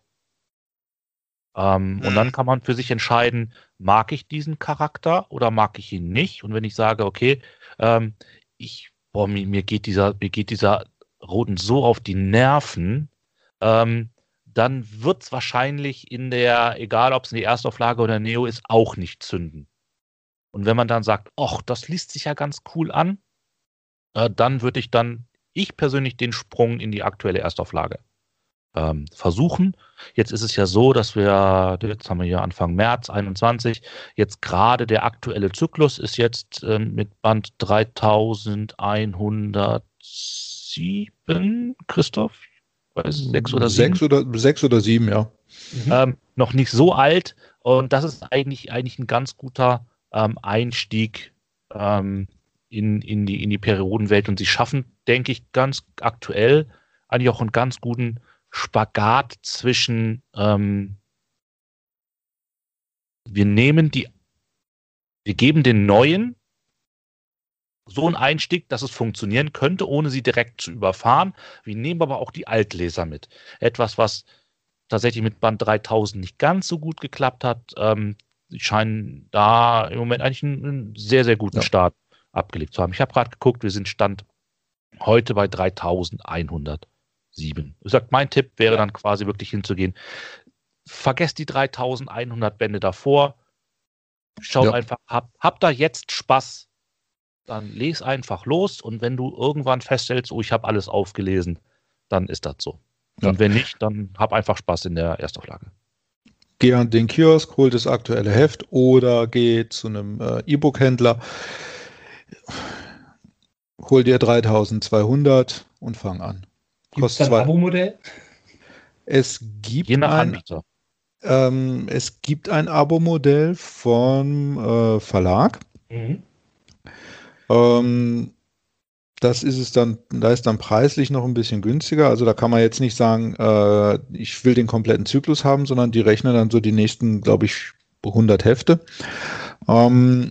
Ähm, mhm. Und dann kann man für sich entscheiden, mag ich diesen Charakter oder mag ich ihn nicht? Und wenn ich sage, okay, ähm, ich, boah, mir, mir, geht dieser, mir geht dieser Roden so auf die Nerven, ähm, dann wird es wahrscheinlich in der, egal ob es in der Erstauflage oder Neo ist, auch nicht zünden. Und wenn man dann sagt, ach, das liest sich ja ganz cool an, äh, dann würde ich dann, ich persönlich, den Sprung in die aktuelle Erstauflage ähm, versuchen. Jetzt ist es ja so, dass wir, jetzt haben wir hier Anfang März 21, jetzt gerade der aktuelle Zyklus ist jetzt äh, mit Band 3107, Christoph, weiß, sechs oder sieben. Sechs oder, sechs oder sieben, ja. Mhm. Ähm, noch nicht so alt. Und das ist eigentlich, eigentlich ein ganz guter ähm, Einstieg ähm, in, in, die, in die Periodenwelt. Und sie schaffen, denke ich, ganz aktuell eigentlich auch einen ganz guten Spagat zwischen ähm, wir nehmen die, wir geben den neuen so ein Einstieg, dass es funktionieren könnte, ohne sie direkt zu überfahren. Wir nehmen aber auch die Altleser mit. Etwas, was tatsächlich mit Band 3000 nicht ganz so gut geklappt hat. Ähm, scheinen da im Moment eigentlich einen, einen sehr, sehr guten ja. Start abgelegt zu haben. Ich habe gerade geguckt, wir sind Stand heute bei 3107. Ich sag, mein Tipp wäre dann quasi wirklich hinzugehen. Vergesst die 3100 Bände davor. Schaut ja. einfach, habt hab da jetzt Spaß dann lese einfach los und wenn du irgendwann feststellst, oh, ich habe alles aufgelesen, dann ist das so. Ja. Und wenn nicht, dann hab einfach Spaß in der Erstauflage. Geh an den Kiosk, hol das aktuelle Heft oder geh zu einem äh, E-Book-Händler, hol dir 3200 und fang an. Gibt es ein Abo-Modell? Es gibt Je nach ein, Anbieter. Ähm, es gibt ein Abo-Modell vom äh, Verlag. Mhm. Ähm, das ist es dann, da ist dann preislich noch ein bisschen günstiger. Also da kann man jetzt nicht sagen, äh, ich will den kompletten Zyklus haben, sondern die rechnen dann so die nächsten, glaube ich, 100 Hefte. Ähm,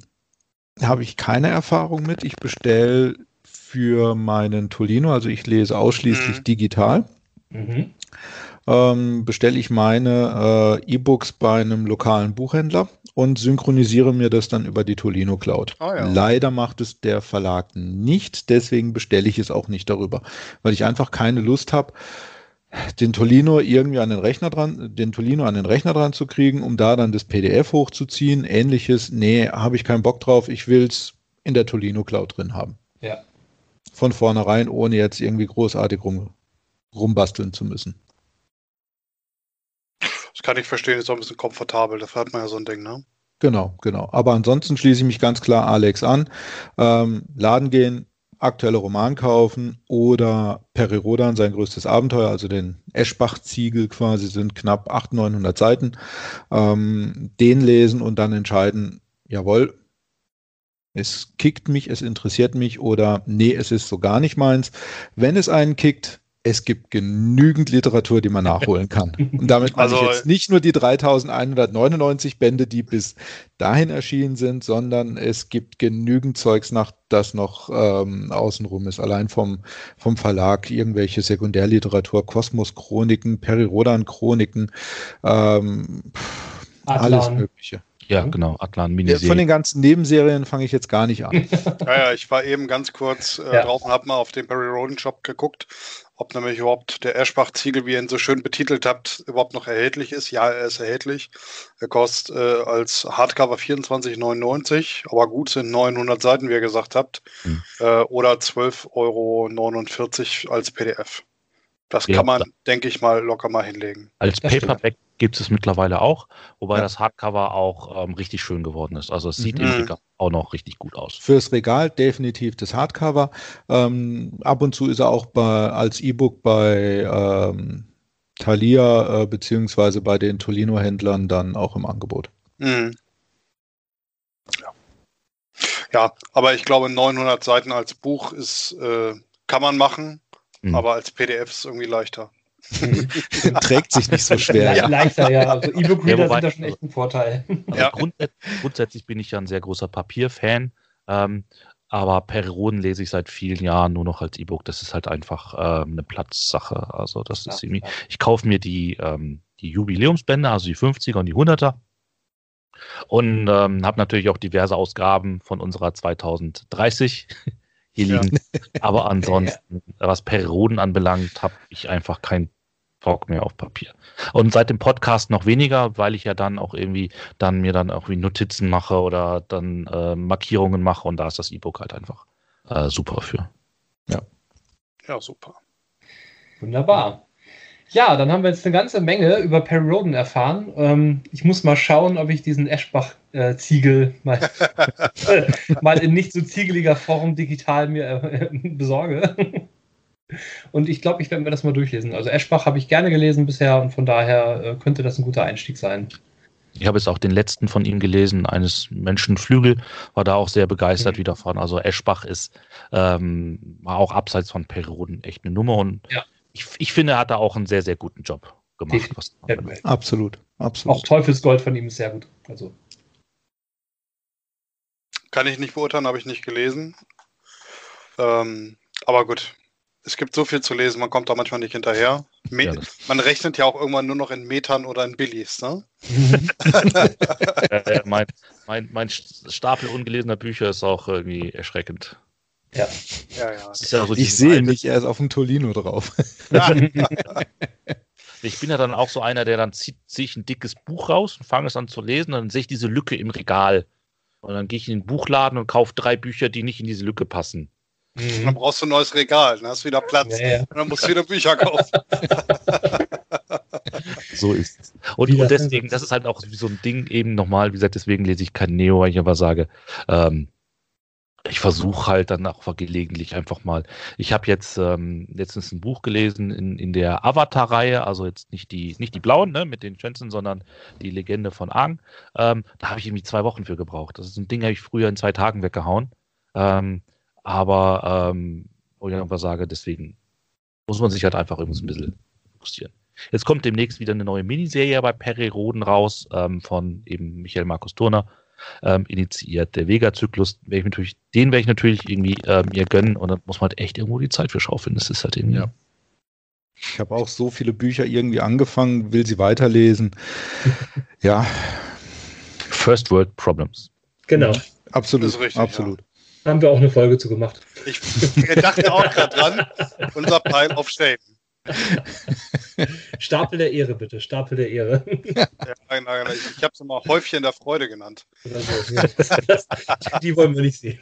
Habe ich keine Erfahrung mit. Ich bestelle für meinen Tolino, also ich lese ausschließlich mhm. digital. Mhm. Ähm, bestelle ich meine äh, E-Books bei einem lokalen Buchhändler und synchronisiere mir das dann über die Tolino Cloud. Oh ja. Leider macht es der Verlag nicht, deswegen bestelle ich es auch nicht darüber, weil ich einfach keine Lust habe, den Tolino irgendwie an den Rechner dran, den Tolino an den Rechner dran zu kriegen, um da dann das PDF hochzuziehen. Ähnliches, nee, habe ich keinen Bock drauf. Ich will es in der Tolino Cloud drin haben. Ja. Von vornherein, ohne jetzt irgendwie großartig rum, rumbasteln zu müssen. Das kann ich verstehen, ist auch ein bisschen komfortabel. Dafür hat man ja so ein Ding, ne? Genau, genau. Aber ansonsten schließe ich mich ganz klar Alex an. Ähm, Laden gehen, aktuelle Roman kaufen oder Peri Rodan, sein größtes Abenteuer, also den Eschbach-Ziegel quasi, sind knapp 800, 900 Seiten. Ähm, den lesen und dann entscheiden, jawohl, es kickt mich, es interessiert mich oder nee, es ist so gar nicht meins. Wenn es einen kickt, es gibt genügend Literatur, die man nachholen kann. Und damit meine also, ich jetzt nicht nur die 3199 Bände, die bis dahin erschienen sind, sondern es gibt genügend Zeugs nach, das noch ähm, außenrum ist. Allein vom, vom Verlag irgendwelche Sekundärliteratur, Kosmos-Chroniken, Peri-Rodan-Chroniken, ähm, alles Mögliche. Ja, genau, Atlan Miniserie. Von den ganzen Nebenserien fange ich jetzt gar nicht an. ja, ja, ich war eben ganz kurz äh, ja. drauf und habe mal auf den Perry Roden Shop geguckt, ob nämlich überhaupt der Eschbach-Ziegel, wie ihr ihn so schön betitelt habt, überhaupt noch erhältlich ist. Ja, er ist erhältlich. Er kostet äh, als Hardcover 24,99, aber gut sind 900 Seiten, wie ihr gesagt habt, hm. äh, oder 12,49 Euro als PDF. Das ja, kann man, denke ich mal, locker mal hinlegen. Als Paperback gibt es mittlerweile auch, wobei ja. das Hardcover auch ähm, richtig schön geworden ist. Also es sieht mhm. im Regal auch noch richtig gut aus. Fürs Regal definitiv das Hardcover. Ähm, ab und zu ist er auch bei, als E-Book bei ähm, Thalia äh, beziehungsweise bei den Tolino-Händlern dann auch im Angebot. Mhm. Ja. ja, aber ich glaube 900 Seiten als Buch ist, äh, kann man machen. Mhm. Aber als PDF ist es irgendwie leichter. Trägt sich nicht so schwer. Ja. Leichter, ja. Also E-Book-Reader ja, sind da schon echt ein Vorteil. Also ja. grundsätzlich, grundsätzlich, bin ich ja ein sehr großer Papierfan. Ähm, aber Perioden lese ich seit vielen Jahren nur noch als E-Book. Das ist halt einfach ähm, eine Platzsache. Also das ja, ist irgendwie. Ich kaufe mir die, ähm, die Jubiläumsbände, also die 50er und die 100er. Und ähm, habe natürlich auch diverse Ausgaben von unserer 2030 liegen. Ja. Aber ansonsten, ja. was Perioden anbelangt, habe ich einfach keinen Bock mehr auf Papier. Und seit dem Podcast noch weniger, weil ich ja dann auch irgendwie dann mir dann auch wie Notizen mache oder dann äh, Markierungen mache und da ist das E-Book halt einfach äh, super für. Ja. Ja, super. Wunderbar. Ja, dann haben wir jetzt eine ganze Menge über Perry Roden erfahren. Ähm, ich muss mal schauen, ob ich diesen Eschbach-Ziegel mal, mal, in nicht so ziegeliger Form digital mir äh, besorge. Und ich glaube, ich werde mir das mal durchlesen. Also Eschbach habe ich gerne gelesen bisher und von daher äh, könnte das ein guter Einstieg sein. Ich habe jetzt auch den letzten von ihm gelesen, eines Menschenflügel, war da auch sehr begeistert mhm. wieder von. Also Eschbach ist ähm, auch abseits von Perioden echt eine Nummer und ja ich, ich finde, er hat da auch einen sehr, sehr guten Job gemacht. absolut, absolut. Auch Teufelsgold von ihm ist sehr gut. Also. Kann ich nicht beurteilen, habe ich nicht gelesen. Ähm, aber gut, es gibt so viel zu lesen, man kommt da manchmal nicht hinterher. Me ja, man rechnet ja auch irgendwann nur noch in Metern oder in Billies, ne? ja, mein, mein, mein Stapel ungelesener Bücher ist auch irgendwie erschreckend. Ja. ja, ja. ja so ich sehe nicht, er ist auf dem Tolino drauf. ich bin ja dann auch so einer, der dann zieht sich ein dickes Buch raus und fange es an zu lesen und dann sehe ich diese Lücke im Regal. Und dann gehe ich in den Buchladen und kaufe drei Bücher, die nicht in diese Lücke passen. Mhm. Dann brauchst du ein neues Regal, dann hast du wieder Platz. Ja, ja. Und dann musst du wieder Bücher kaufen. so ist es. Und, und, deswegen, das ist halt auch so ein Ding eben nochmal, wie gesagt, deswegen lese ich kein Neo, weil ich aber sage, ähm, ich versuche halt dann auch gelegentlich einfach mal. Ich habe jetzt ähm, letztens ein Buch gelesen in, in der Avatar-Reihe, also jetzt nicht die, nicht die blauen ne, mit den Schwänzen, sondern die Legende von Aang. Ähm, da habe ich irgendwie zwei Wochen für gebraucht. Das ist ein Ding, habe ich früher in zwei Tagen weggehauen. Ähm, aber, ähm, wo ich einfach sage, deswegen muss man sich halt einfach irgendwie ein bisschen fokussieren. Jetzt kommt demnächst wieder eine neue Miniserie bei Perry Roden raus ähm, von eben Michael Markus Turner ähm, initiiert. Der Vega-Zyklus, den werde ich natürlich irgendwie äh, mir gönnen und dann muss man halt echt irgendwo die Zeit für schaufeln. Das ist halt irgendwie. Ja. Ich habe auch so viele Bücher irgendwie angefangen, will sie weiterlesen. ja. First World Problems. Genau. Absolut. Richtig, absolut. Ja. Haben wir auch eine Folge zu gemacht. Ich, ich dachte auch gerade dran, unser Pile of Shame. Stapel der Ehre, bitte. Stapel der Ehre. Ja, nein, nein, nein. Ich habe es immer Häufchen der Freude genannt. die wollen wir nicht sehen.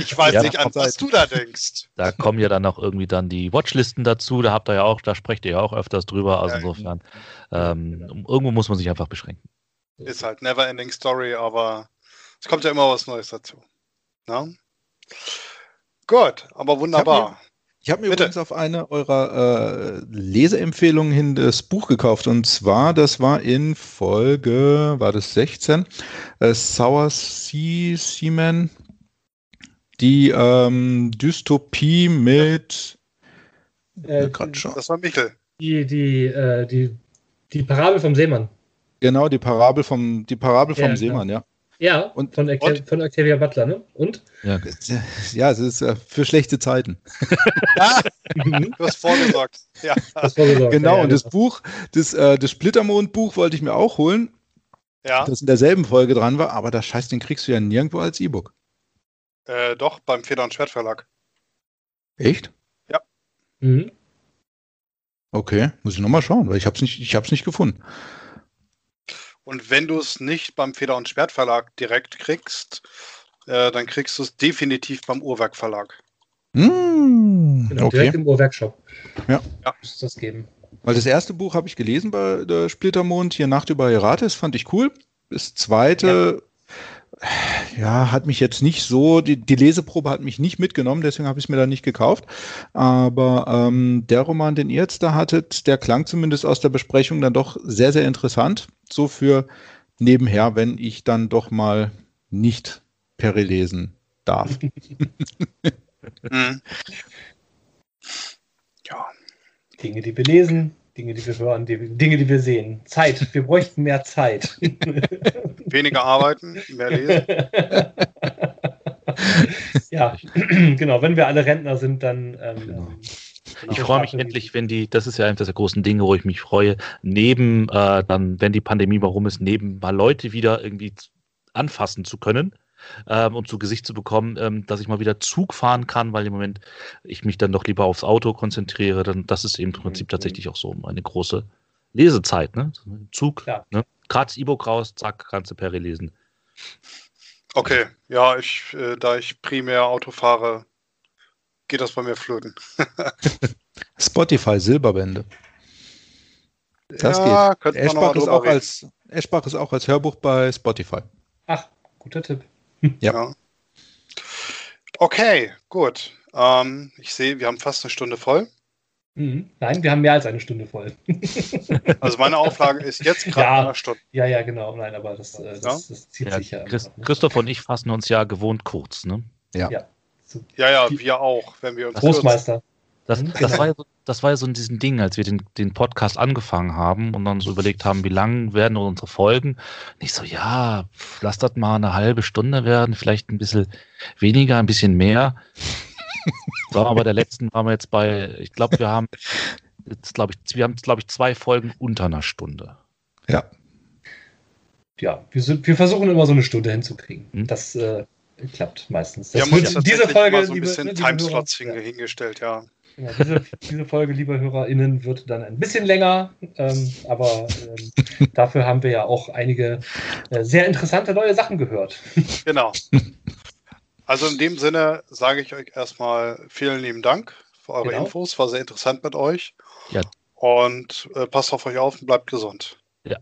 Ich weiß ja, nicht, an was du da denkst. Da kommen ja dann auch irgendwie dann die Watchlisten dazu. Da habt ihr ja auch, da sprecht ihr ja auch öfters drüber. Also insofern, ähm, irgendwo muss man sich einfach beschränken. Ist halt never ending story, aber es kommt ja immer was Neues dazu. Na? Gut, aber wunderbar. Ich habe mir Bitte. übrigens auf eine eurer äh, Leseempfehlungen hin das Buch gekauft. Und zwar, das war in Folge, war das 16, äh, Sour Sea Seaman. Die ähm, Dystopie mit Äh, das war Michel. Die, die, äh, die, die Parabel vom Seemann. Genau, die Parabel vom, die Parabel vom ja, Seemann, ja. Ja, und, von, Octav und? von Octavia Butler, ne? Und? Ja, ja es ist äh, für schlechte Zeiten. du hast vorgesorgt. Ja. Vorgesorgt. Genau, ja, und das genau. Buch, das, äh, das Splittermond-Buch wollte ich mir auch holen. Ja. Das in derselben Folge dran war, aber das Scheiß, den kriegst du ja nirgendwo als E-Book. Äh, doch, beim Feder- und Schwertverlag. Echt? Ja. Mhm. Okay, muss ich nochmal schauen, weil ich habe es nicht, nicht gefunden. Und wenn du es nicht beim Feder- und Schwertverlag direkt kriegst, äh, dann kriegst du es definitiv beim Uhrwerkverlag. Mmh, genau, okay. direkt im Uhrwerkshop. Ja. ja. Muss das geben. Weil das erste Buch habe ich gelesen bei der Splittermond, hier Nacht über Herates, fand ich cool. Das zweite ja, hat mich jetzt nicht so, die, die Leseprobe hat mich nicht mitgenommen, deswegen habe ich es mir da nicht gekauft. Aber ähm, der Roman, den ihr jetzt da hattet, der klang zumindest aus der Besprechung dann doch sehr, sehr interessant. So für nebenher, wenn ich dann doch mal nicht Perry lesen darf. mhm. Ja. Dinge, die wir lesen, Dinge, die wir hören, die, Dinge, die wir sehen. Zeit. Wir bräuchten mehr Zeit. Weniger arbeiten, mehr lesen. ja, genau. Wenn wir alle Rentner sind, dann. Ähm, genau. Genau. Ich freue mich endlich, wenn die, das ist ja eines der großen Dinge, wo ich mich freue, neben, äh, dann, wenn die Pandemie mal rum ist, neben mal Leute wieder irgendwie anfassen zu können ähm, und zu Gesicht zu bekommen, ähm, dass ich mal wieder Zug fahren kann, weil im Moment ich mich dann doch lieber aufs Auto konzentriere. Dann, das ist eben im Prinzip mhm. tatsächlich auch so eine große Lesezeit. Ne? Zug, ne? gerade das E-Book raus, zack, kannst du Peri lesen. Okay, ja, ich, äh, da ich primär Auto fahre, geht das bei mir flöten. Spotify Silberbände. Das ja, geht. Eschbach ist, auch als, Eschbach ist auch als Hörbuch bei Spotify. Ach, guter Tipp. Ja. ja. Okay, gut. Ähm, ich sehe, wir haben fast eine Stunde voll. Mhm. Nein, wir haben mehr als eine Stunde voll. also meine Auflage ist jetzt gerade ja, eine Stunde. Ja, ja, genau. Nein, aber das, äh, das, ja? das zieht ja, sich ja. Christ, einfach, ne? Christoph und ich fassen uns ja gewohnt kurz, ne? Ja. Ja, ja, ja wir auch, wenn wir uns Großmeister. Das, mhm, das, genau. war ja so, das war ja so in diesem Ding, als wir den, den Podcast angefangen haben und dann so überlegt haben, wie lang werden unsere Folgen. Nicht so, ja, lass das mal eine halbe Stunde werden, vielleicht ein bisschen weniger, ein bisschen mehr. War aber der letzten waren wir jetzt bei, ich glaube, wir haben jetzt, glaube ich, wir haben, glaube ich, zwei Folgen unter einer Stunde. Ja. Ja, wir, sind, wir versuchen immer so eine Stunde hinzukriegen. Hm? Das äh, klappt meistens. Das wir haben uns diese Folge mal so ein bisschen liebe, Timeslots liebe hingestellt, ja. Genau, diese, diese, Folge, liebe HörerInnen, wird dann ein bisschen länger, ähm, aber ähm, dafür haben wir ja auch einige äh, sehr interessante neue Sachen gehört. Genau. Also in dem Sinne sage ich euch erstmal vielen lieben Dank für eure genau. Infos. War sehr interessant mit euch. Ja. Und äh, passt auf euch auf und bleibt gesund. Ja.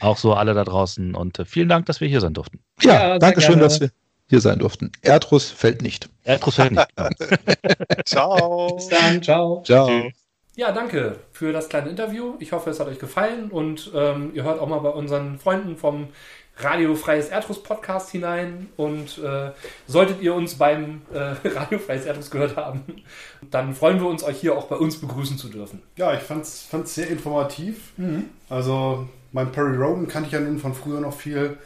Auch so alle da draußen. Und äh, vielen Dank, dass wir hier sein durften. Ja, ja danke schön, dass wir hier sein durften. Erdrus fällt nicht. Erdrus fällt nicht. ciao. Bis dann. Ciao. Ciao. Ja, danke für das kleine Interview. Ich hoffe, es hat euch gefallen und ähm, ihr hört auch mal bei unseren Freunden vom Radiofreies Erdrus Podcast hinein und äh, solltet ihr uns beim äh, Radiofreies Erdrus gehört haben, dann freuen wir uns, euch hier auch bei uns begrüßen zu dürfen. Ja, ich fand es sehr informativ. Mhm. Also mein Perry Rogan kannte ich ja nun von früher noch viel,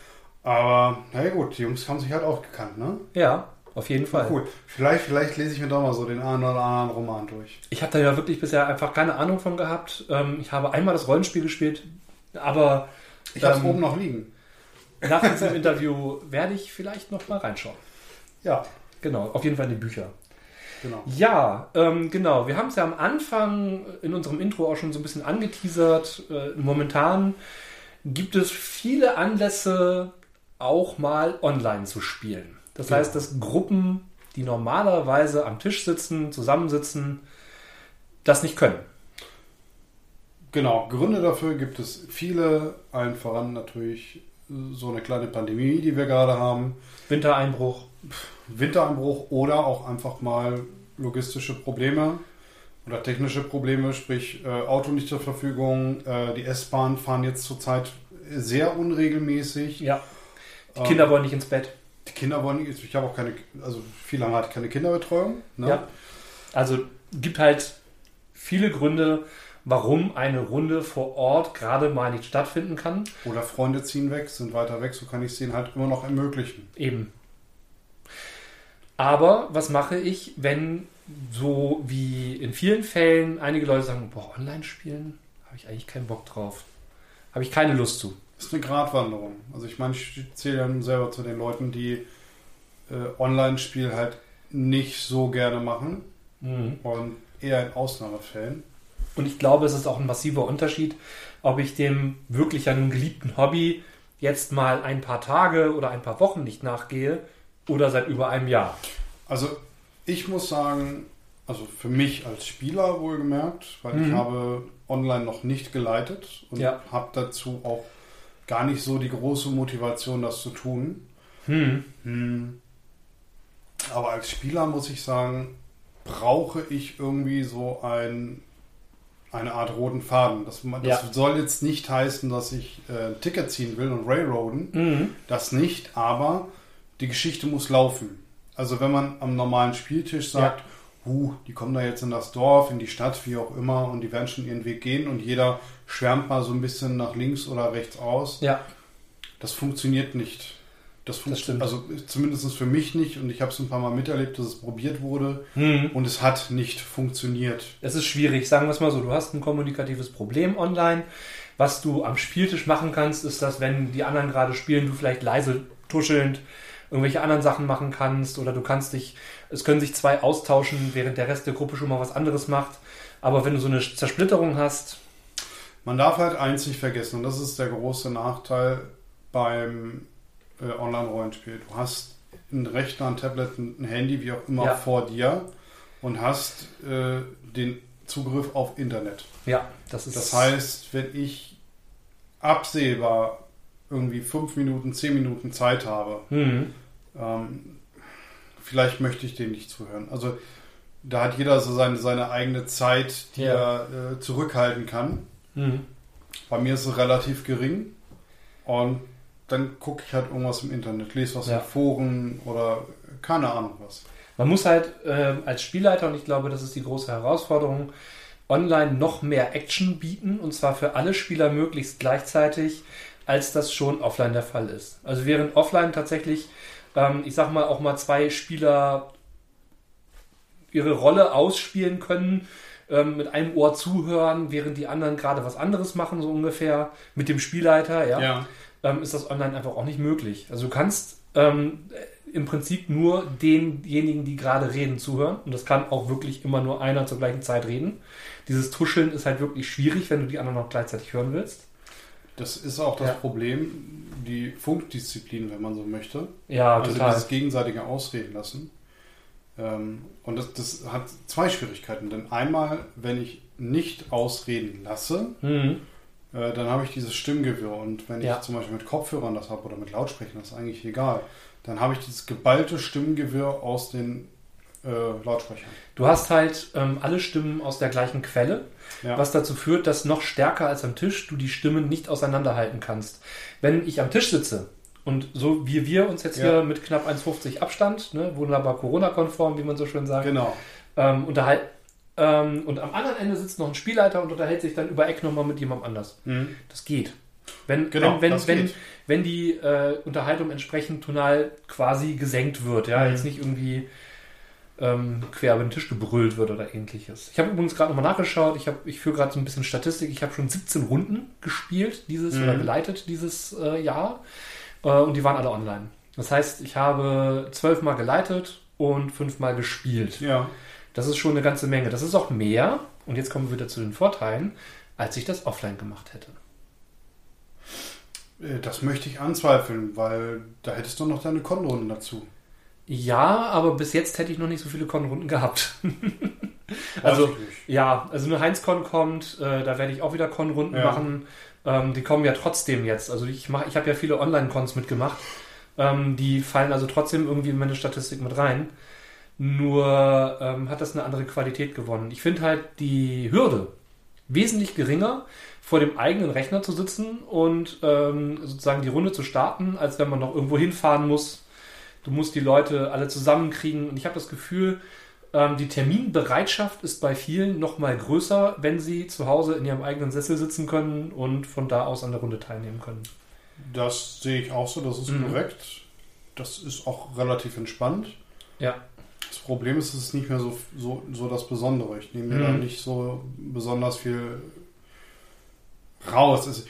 aber naja gut, die Jungs haben sich halt auch gekannt, ne? Ja, auf jeden Fall. Cool. Vielleicht, vielleicht lese ich mir doch mal so den einen oder anderen Roman durch. Ich habe da ja wirklich bisher einfach keine Ahnung von gehabt. Ähm, ich habe einmal das Rollenspiel gespielt, aber... Ich habe es ähm, oben noch liegen nach diesem Interview werde ich vielleicht noch mal reinschauen. Ja. Genau, auf jeden Fall in die Bücher. Genau. Ja, ähm, genau. Wir haben es ja am Anfang in unserem Intro auch schon so ein bisschen angeteasert. Äh, momentan gibt es viele Anlässe, auch mal online zu spielen. Das genau. heißt, dass Gruppen, die normalerweise am Tisch sitzen, zusammensitzen, das nicht können. Genau, Gründe dafür gibt es viele, allen voran natürlich so eine kleine Pandemie, die wir gerade haben. Wintereinbruch. Wintereinbruch oder auch einfach mal logistische Probleme oder technische Probleme, sprich äh, Auto nicht zur Verfügung. Äh, die S-Bahn fahren jetzt zurzeit sehr unregelmäßig. Ja. Die Kinder ähm, wollen nicht ins Bett. Die Kinder wollen nicht, ich habe auch keine, also viel lange hatte ich keine Kinderbetreuung. Ne? Ja. Also gibt halt viele Gründe, warum eine Runde vor Ort gerade mal nicht stattfinden kann. Oder Freunde ziehen weg, sind weiter weg, so kann ich es ihnen halt immer noch ermöglichen. Eben. Aber was mache ich, wenn so wie in vielen Fällen einige Leute sagen, boah, online spielen, habe ich eigentlich keinen Bock drauf. Habe ich keine Lust zu. Ist eine Gratwanderung. Also ich meine, ich zähle ja nun selber zu den Leuten, die äh, Online-Spiel halt nicht so gerne machen mhm. und eher in Ausnahmefällen. Und ich glaube, es ist auch ein massiver Unterschied, ob ich dem wirklich einem geliebten Hobby jetzt mal ein paar Tage oder ein paar Wochen nicht nachgehe oder seit über einem Jahr. Also ich muss sagen, also für mich als Spieler wohlgemerkt, weil mhm. ich habe online noch nicht geleitet und ja. habe dazu auch gar nicht so die große Motivation, das zu tun. Mhm. Mhm. Aber als Spieler muss ich sagen, brauche ich irgendwie so ein, eine Art roten Faden. Das, das ja. soll jetzt nicht heißen, dass ich äh, Ticket ziehen will und Railroaden. Mhm. Das nicht, aber die Geschichte muss laufen. Also wenn man am normalen Spieltisch sagt, ja. huh, die kommen da jetzt in das Dorf, in die Stadt, wie auch immer, und die werden schon ihren Weg gehen und jeder schwärmt mal so ein bisschen nach links oder rechts aus. Ja. Das funktioniert nicht. Das funktioniert, also zumindest für mich nicht und ich habe es ein paar Mal miterlebt, dass es probiert wurde mhm. und es hat nicht funktioniert. Es ist schwierig, sagen wir es mal so, du hast ein kommunikatives Problem online. Was du am Spieltisch machen kannst, ist, dass wenn die anderen gerade spielen, du vielleicht leise tuschelnd irgendwelche anderen Sachen machen kannst oder du kannst dich, es können sich zwei austauschen, während der Rest der Gruppe schon mal was anderes macht. Aber wenn du so eine Zersplitterung hast. Man darf halt eins nicht vergessen und das ist der große Nachteil beim äh, Online-Rollenspiel. Du hast einen Rechner, ein Tablet, ein Handy, wie auch immer, ja. vor dir und hast äh, den Zugriff auf Internet. Ja, das ist. Das heißt, wenn ich absehbar irgendwie fünf Minuten, zehn Minuten Zeit habe, mhm. ähm, vielleicht möchte ich dem nicht zuhören. Also da hat jeder so seine, seine eigene Zeit, die ja. er äh, zurückhalten kann. Mhm. Bei mir ist es relativ gering. Und dann gucke ich halt irgendwas im Internet, lese was ja. in Foren oder keine Ahnung was. Man muss halt äh, als Spielleiter, und ich glaube, das ist die große Herausforderung, online noch mehr Action bieten, und zwar für alle Spieler möglichst gleichzeitig, als das schon offline der Fall ist. Also während offline tatsächlich, ähm, ich sag mal, auch mal zwei Spieler ihre Rolle ausspielen können, ähm, mit einem Ohr zuhören, während die anderen gerade was anderes machen, so ungefähr, mit dem Spielleiter, ja. ja ähm, ist das online einfach auch nicht möglich. Also du kannst ähm, im Prinzip nur denjenigen, die gerade reden, zuhören. Und das kann auch wirklich immer nur einer zur gleichen Zeit reden. Dieses Tuscheln ist halt wirklich schwierig, wenn du die anderen noch gleichzeitig hören willst. Das ist auch das ja. Problem, die Funkdisziplin, wenn man so möchte. Ja, also total. dieses gegenseitige Ausreden lassen. Ähm, und das, das, hat zwei Schwierigkeiten. Denn einmal, wenn ich nicht ausreden lasse, mhm. Äh, dann habe ich dieses Stimmgewirr. Und wenn ja. ich zum Beispiel mit Kopfhörern das habe oder mit Lautsprechern, das ist eigentlich egal. Dann habe ich dieses geballte Stimmgewirr aus den äh, Lautsprechern. Du hast halt ähm, alle Stimmen aus der gleichen Quelle, ja. was dazu führt, dass noch stärker als am Tisch du die Stimmen nicht auseinanderhalten kannst. Wenn ich am Tisch sitze und so wie wir uns jetzt ja. hier mit knapp 1,50 Abstand, ne, wunderbar Corona-konform, wie man so schön sagt, genau. ähm, unterhalten ähm, und am anderen Ende sitzt noch ein Spielleiter und unterhält sich dann über Eck nochmal mit jemandem anders. Mhm. Das geht. Wenn, genau, wenn, wenn, wenn, geht. wenn die äh, Unterhaltung entsprechend tonal quasi gesenkt wird, ja, mhm. jetzt nicht irgendwie ähm, quer über den Tisch gebrüllt wird oder ähnliches. Ich habe übrigens gerade nochmal nachgeschaut, ich, hab, ich führe gerade so ein bisschen Statistik, ich habe schon 17 Runden gespielt dieses mhm. oder geleitet dieses äh, Jahr und die waren alle online. Das heißt, ich habe zwölfmal geleitet und fünfmal gespielt. Ja. Das ist schon eine ganze Menge. Das ist auch mehr, und jetzt kommen wir wieder zu den Vorteilen, als ich das offline gemacht hätte. Äh, das möchte ich anzweifeln, weil da hättest du noch deine Konrunden dazu. Ja, aber bis jetzt hätte ich noch nicht so viele Konrunden gehabt. also, ja, also eine Heinz-Con kommt, äh, da werde ich auch wieder Konrunden ja. machen. Ähm, die kommen ja trotzdem jetzt. Also ich ich habe ja viele Online-Cons mitgemacht. Ähm, die fallen also trotzdem irgendwie in meine Statistik mit rein. Nur ähm, hat das eine andere Qualität gewonnen. Ich finde halt die Hürde wesentlich geringer, vor dem eigenen Rechner zu sitzen und ähm, sozusagen die Runde zu starten, als wenn man noch irgendwo hinfahren muss. Du musst die Leute alle zusammenkriegen. Und ich habe das Gefühl, Ähm, die Terminbereitschaft ist bei vielen noch mal größer, wenn sie zu Hause in ihrem eigenen Sessel sitzen können und von da aus an der Runde teilnehmen können. Das sehe ich auch so, das ist mhm. korrekt. Das ist auch relativ entspannt. Ja. Das Problem ist, es ist nicht mehr so, so, so das Besondere. Ich nehme mir mhm. da nicht so besonders viel raus. Es,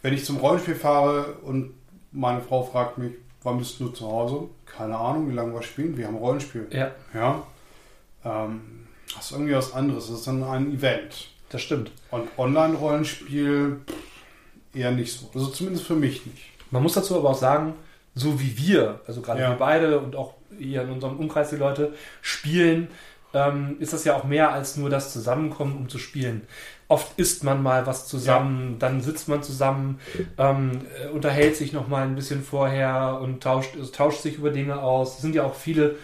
wenn ich zum Rollenspiel fahre und meine Frau fragt mich, wann bist du zu Hause? Keine Ahnung, wie lange wir spielen. Wir haben Rollenspiel. Ja. Ja. Ähm, das ist irgendwie was anderes. Das ist dann ein Event. Das stimmt. Und Online-Rollenspiel eher nicht so. Also zumindest für mich nicht. Man muss dazu aber auch sagen, so wie wir, also gerade ja. wir beide und auch hier in unserem Umkreis die Leute spielen, ähm, ist das ja auch mehr als nur das Zusammenkommen, um zu spielen. Oft isst man mal was zusammen, ja. dann sitzt man zusammen, ähm, äh, unterhält sich noch mal ein bisschen vorher und tauscht, tauscht sich über Dinge aus. Es sind ja auch viele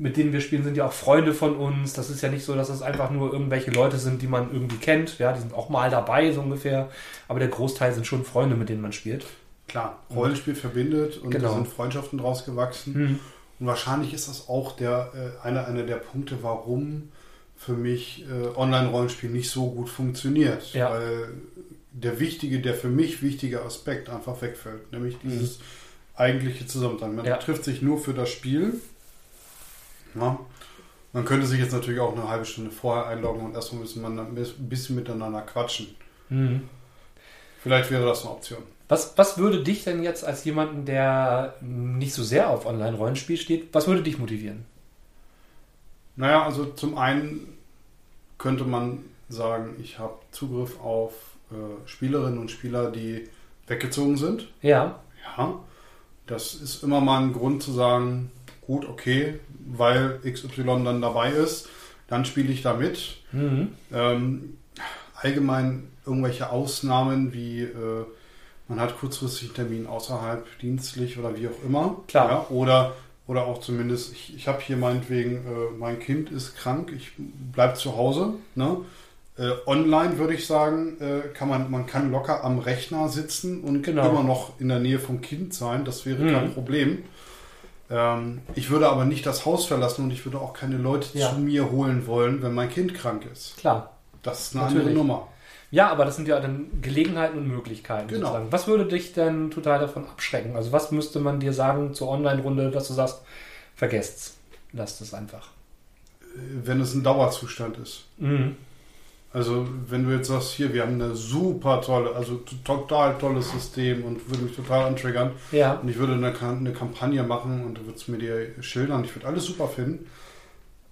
mit denen wir spielen, sind ja auch Freunde von uns. Das ist ja nicht so, dass es einfach nur irgendwelche Leute sind, die man irgendwie kennt. Ja, die sind auch mal dabei, so ungefähr. Aber der Großteil sind schon Freunde, mit denen man spielt. Klar, Rollenspiel mhm. verbindet und genau. da sind Freundschaften draus gewachsen. Mhm. Und wahrscheinlich ist das auch der, äh, einer, einer der Punkte, warum für mich äh, Online-Rollenspiel nicht so gut funktioniert. Ja. Weil der wichtige, der für mich wichtige Aspekt einfach wegfällt. Nämlich mhm. dieses mhm. eigentliche Zusammensein. Man ja. trifft sich nur für das Spiel ja. Man könnte sich jetzt natürlich auch eine halbe Stunde vorher einloggen und erstmal müssen man ein bisschen miteinander quatschen. Mhm. Vielleicht wäre das eine Option. Was, was würde dich denn jetzt als jemanden, der nicht so sehr auf Online-Rollenspiel steht, was würde dich motivieren? Naja, also zum einen könnte man sagen, ich habe Zugriff auf äh, Spielerinnen und Spieler, die weggezogen sind. Ja. Ja. Das ist immer mal ein Grund zu sagen, gut, okay, weil XY dann dabei ist, dann spiele ich da mit. Mhm. Ähm, allgemein irgendwelche Ausnahmen wie äh, man hat kurzfristig einen Termin außerhalb dienstlich oder wie auch immer. Klar. Ja, oder, oder auch zumindest, ich, ich habe hier meinetwegen, äh, mein Kind ist krank, ich bleibe zu Hause. Ne? Äh, online würde ich sagen, äh, kann man, man kann locker am Rechner sitzen und genau. immer noch in der Nähe vom Kind sein. Das wäre mhm. kein Problem. Ähm, ich würde aber nicht das Haus verlassen und ich würde auch keine Leute ja. zu mir holen wollen, wenn mein Kind krank ist. Klar. Das ist eine Natürlich. andere Nummer. Ja, aber das sind ja dann Gelegenheiten und Möglichkeiten. Genau. Sozusagen. Was würde dich denn total davon abschrecken? Also was müsste man dir sagen zur Online-Runde, dass du sagst, vergesst's, lasst es einfach. Wenn es ein Dauerzustand ist. Mhm. Also wenn du jetzt sagst, hier, wir haben eine super tolle, also total tolles System und würde mich total antriggern. Ja. Und ich würde eine, eine Kampagne machen und du würdest mir die schildern. Ich würde alles super finden.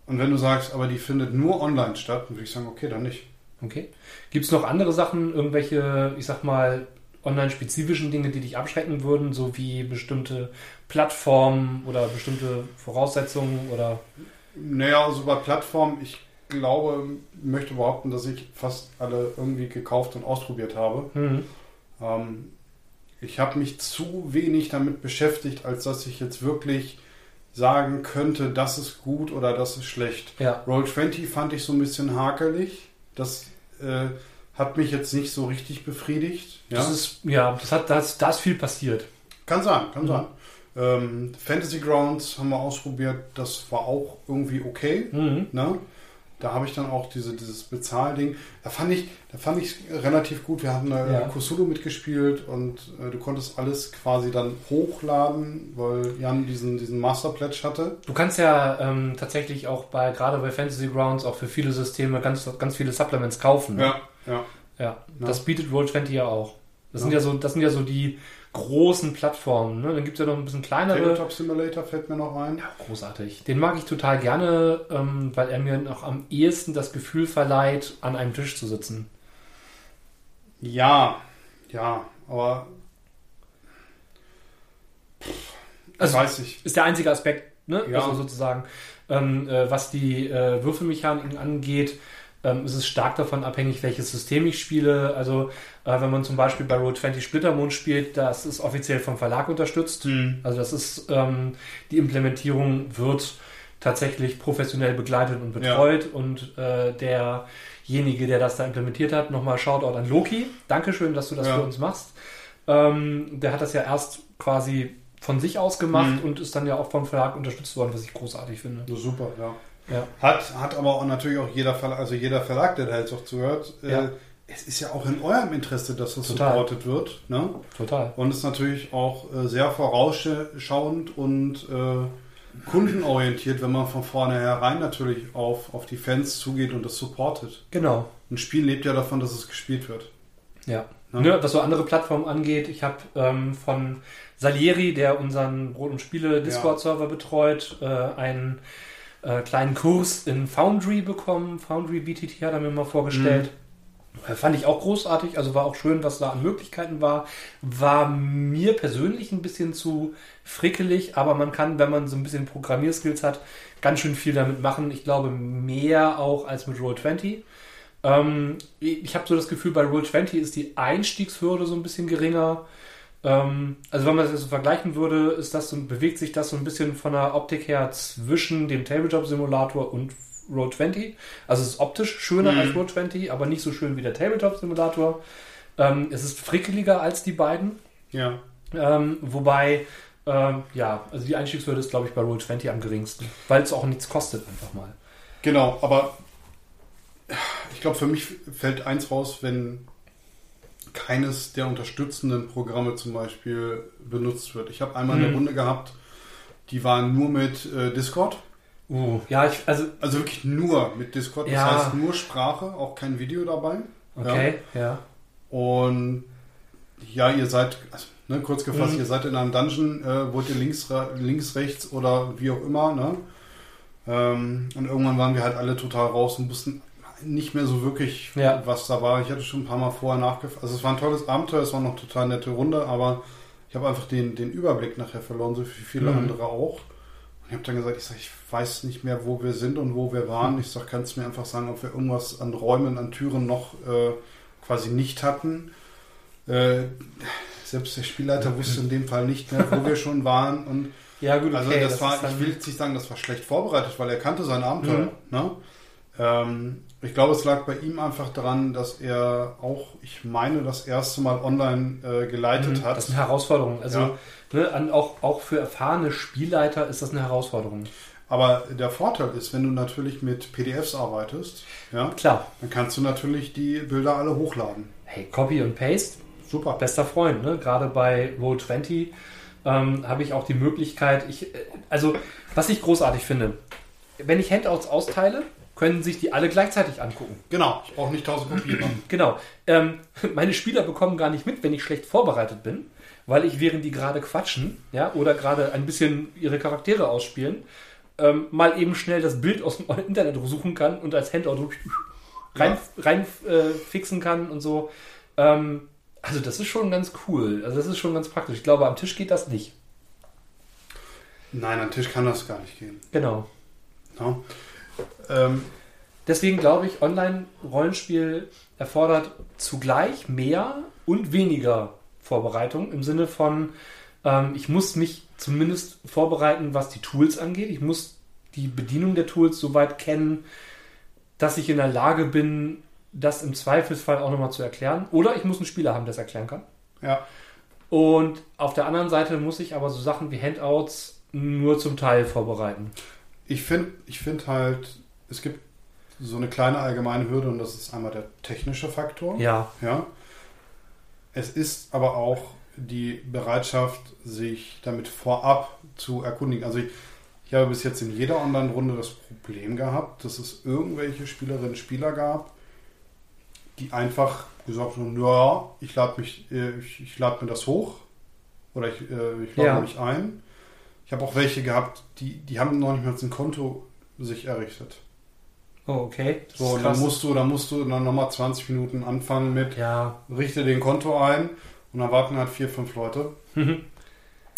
Und wenn du sagst, aber die findet nur online statt, dann würde ich sagen, okay, dann nicht. Okay. Gibt es noch andere Sachen, irgendwelche, ich sag mal, online-spezifischen Dinge, die dich abschrecken würden, so wie bestimmte Plattformen oder bestimmte Voraussetzungen oder? Naja, also bei Plattformen, ich glaube, möchte behaupten, dass ich fast alle irgendwie gekauft und ausprobiert habe. Mhm. Ähm, ich habe mich zu wenig damit beschäftigt, als dass ich jetzt wirklich sagen könnte, das ist gut oder das ist schlecht. Ja. Roll20 fand ich so ein bisschen hakelig. Das äh, hat mich jetzt nicht so richtig befriedigt. Ja, das ist, ja, das hat, das, da ist viel passiert. Kann sein, kann mhm. sein. Ähm, Fantasy Grounds haben wir ausprobiert, das war auch irgendwie okay. Mhm. Ne? Da habe ich dann auch diese, dieses Bezahlding. Da fand ich, da fand ich relativ gut. Wir hatten äh, ja. Kusulu mitgespielt und äh, du konntest alles quasi dann hochladen, weil Jan diesen, diesen Master Pledge hatte. Du kannst ja ähm, tatsächlich auch bei, gerade bei Fantasy Grounds, auch für viele Systeme ganz, ganz viele Supplements kaufen. Ne? Ja, ja. Ja, das bietet Roll20 ja auch. Das ja. sind ja so, das sind ja so die, großen Plattformen. Ne? Dann gibt es ja noch ein bisschen kleinere. Tabletop Simulator fällt mir noch ein. Ja, großartig. Den mag ich total gerne, ähm, weil er mir noch am ehesten das Gefühl verleiht, an einem Tisch zu sitzen. Ja, ja, aber. also, weiß ich. Ist der einzige Aspekt, ne? Ja. Also sozusagen, ähm, äh, was die äh, Würfelmechaniken angeht ähm, ist es stark davon abhängig, welches System ich spiele. Also äh, wenn man zum Beispiel bei Road20 Splittermond spielt, das ist offiziell vom Verlag unterstützt. Mhm. Also das ist ähm, die Implementierung wird tatsächlich professionell begleitet und betreut ja. und äh, derjenige, der das da implementiert hat, nochmal Shoutout an Loki. Dankeschön, dass du das ja. für uns machst. Ähm, der hat das ja erst quasi von sich aus gemacht mhm. und ist dann ja auch vom Verlag unterstützt worden, was ich großartig finde. super, ja. Ja. Hat, hat aber auch natürlich auch jeder Verlag, also jeder Verlag, der da jetzt auch zuhört, äh, ja. äh, es ist ja auch in eurem Interesse, dass das Total. supported wird. Ne? Total. Und es ist natürlich auch äh, sehr vorausschauend und äh, kundenorientiert, wenn man von vornherein natürlich auf, auf die Fans zugeht und das supportet. Genau. Ein Spiel lebt ja davon, dass es gespielt wird. Ja. Ne? Ne, was so andere Plattformen angeht, ich habe ähm, von Salieri, der unseren Brot- und Spiele-Discord-Server ja. betreut, äh, einen äh, kleinen Kurs in Foundry bekommen. Foundry BTT hat er mir mal vorgestellt. Mhm. Äh, fand ich auch großartig, also war auch schön, was da an Möglichkeiten war. War mir persönlich ein bisschen zu frickelig, aber man kann, wenn man so ein bisschen Programmierskills hat, ganz schön viel damit machen. Ich glaube, mehr auch als mit Roll20. Ähm, ich habe so das Gefühl, bei Roll20 ist die Einstiegshürde so ein bisschen geringer. Ähm, also wenn man das so vergleichen würde, ist das so, bewegt sich das so ein bisschen von der Optik her zwischen dem Tabletop-Simulator und Road 20. Also es ist optisch schöner mhm. als Road 20, aber nicht so schön wie der Tabletop-Simulator. Ähm, es ist frickeliger als die beiden. Ja. Ähm, wobei, ähm, ja, also die Einstiegshürde ist, glaube ich, bei Roll 20 am geringsten, weil es auch nichts kostet, einfach mal. Genau, aber ich glaube, für mich fällt eins raus, wenn keines der unterstützenden Programme zum Beispiel benutzt wird. Ich habe einmal mhm. eine Runde gehabt, die war nur mit äh, Discord. Uh, ja, ich, also, also wirklich nur mit Discord. Das ja. heißt nur Sprache, auch kein Video dabei. Okay, ja. ja. Und ja, ihr seid, also, ne, kurz gefasst, mhm. ihr seid in einem Dungeon, äh, wollt ihr links, links, rechts oder wie auch immer, ne? Ähm, und irgendwann waren wir halt alle total raus und wussten nicht mehr so wirklich, ja. was da war. Ich hatte schon ein paar Mal vorher nachgefragt. Also es war ein tolles Abenteuer, es war noch total nette Runde, aber ich habe einfach den, den Überblick nachher verloren, so wie viele mhm. andere auch. Ich habe dann gesagt, ich sage, ich weiß nicht mehr, wo wir sind und wo wir waren. Ich sage, kannst du mir einfach sagen, ob wir irgendwas an Räumen, an Türen noch äh, quasi nicht hatten. Äh, selbst der Spielleiter wusste in dem Fall nicht mehr, wo wir schon waren. Und ja, gut, also okay, also das, das war, ich will jetzt nicht sagen, das war schlecht vorbereitet, weil er kannte sein Abenteuer. Mhm. Ne? Ähm, ich glaube, es lag bei ihm einfach daran, dass er auch, ich meine, das erste Mal online äh, geleitet mhm, hat. Das ist eine Herausforderung. Also ja. ne, an, auch, auch für erfahrene Spielleiter ist das eine Herausforderung. Aber der Vorteil ist, wenn du natürlich mit PDFs arbeitest, ja, Klar. dann kannst du natürlich die Bilder alle hochladen. Hey, Copy und Paste, super, bester Freund. Ne? Gerade bei Roll20 ähm, habe ich auch die Möglichkeit, ich, äh, also was ich großartig finde, wenn ich Handouts austeile, können sich die alle gleichzeitig angucken. Genau, ich brauche nicht tausend Kopien machen. Genau. Ähm, meine Spieler bekommen gar nicht mit, wenn ich schlecht vorbereitet bin, weil ich, während die gerade quatschen, ja, oder gerade ein bisschen ihre Charaktere ausspielen, ähm, mal eben schnell das Bild aus dem Internet suchen kann und als Handout rein, ja. rein äh, fixen kann und so. Ähm, also das ist schon ganz cool. Also das ist schon ganz praktisch. Ich glaube, am Tisch geht das nicht. Nein, am Tisch kann das gar nicht gehen. Genau. Ja. Ähm, Deswegen glaube ich, Online-Rollenspiel erfordert zugleich mehr und weniger Vorbereitung im Sinne von, ähm, ich muss mich zumindest vorbereiten, was die Tools angeht. Ich muss die Bedienung der Tools so weit kennen, dass ich in der Lage bin, das im Zweifelsfall auch nochmal zu erklären. Oder ich muss einen Spieler haben, der es erklären kann. Ja. Und auf der anderen Seite muss ich aber so Sachen wie Handouts nur zum Teil vorbereiten. Ich finde ich find halt, es gibt so eine kleine allgemeine Hürde und das ist einmal der technische Faktor. Ja. ja. Es ist aber auch die Bereitschaft, sich damit vorab zu erkundigen. Also ich, ich habe bis jetzt in jeder Online-Runde das Problem gehabt, dass es irgendwelche Spielerinnen und Spieler gab, die einfach gesagt haben, ja, ich lade mich, äh, ich, ich lade mir das hoch oder ich, äh, ich lade ja. mich ein. Ich habe auch welche gehabt, die, die haben noch nicht mal ein Konto sich errichtet. Oh, okay. Das so, und dann musst du, dann musst du dann nochmal 20 Minuten anfangen mit, ja. richte den Konto ein und dann warten halt vier, fünf Leute. Mhm.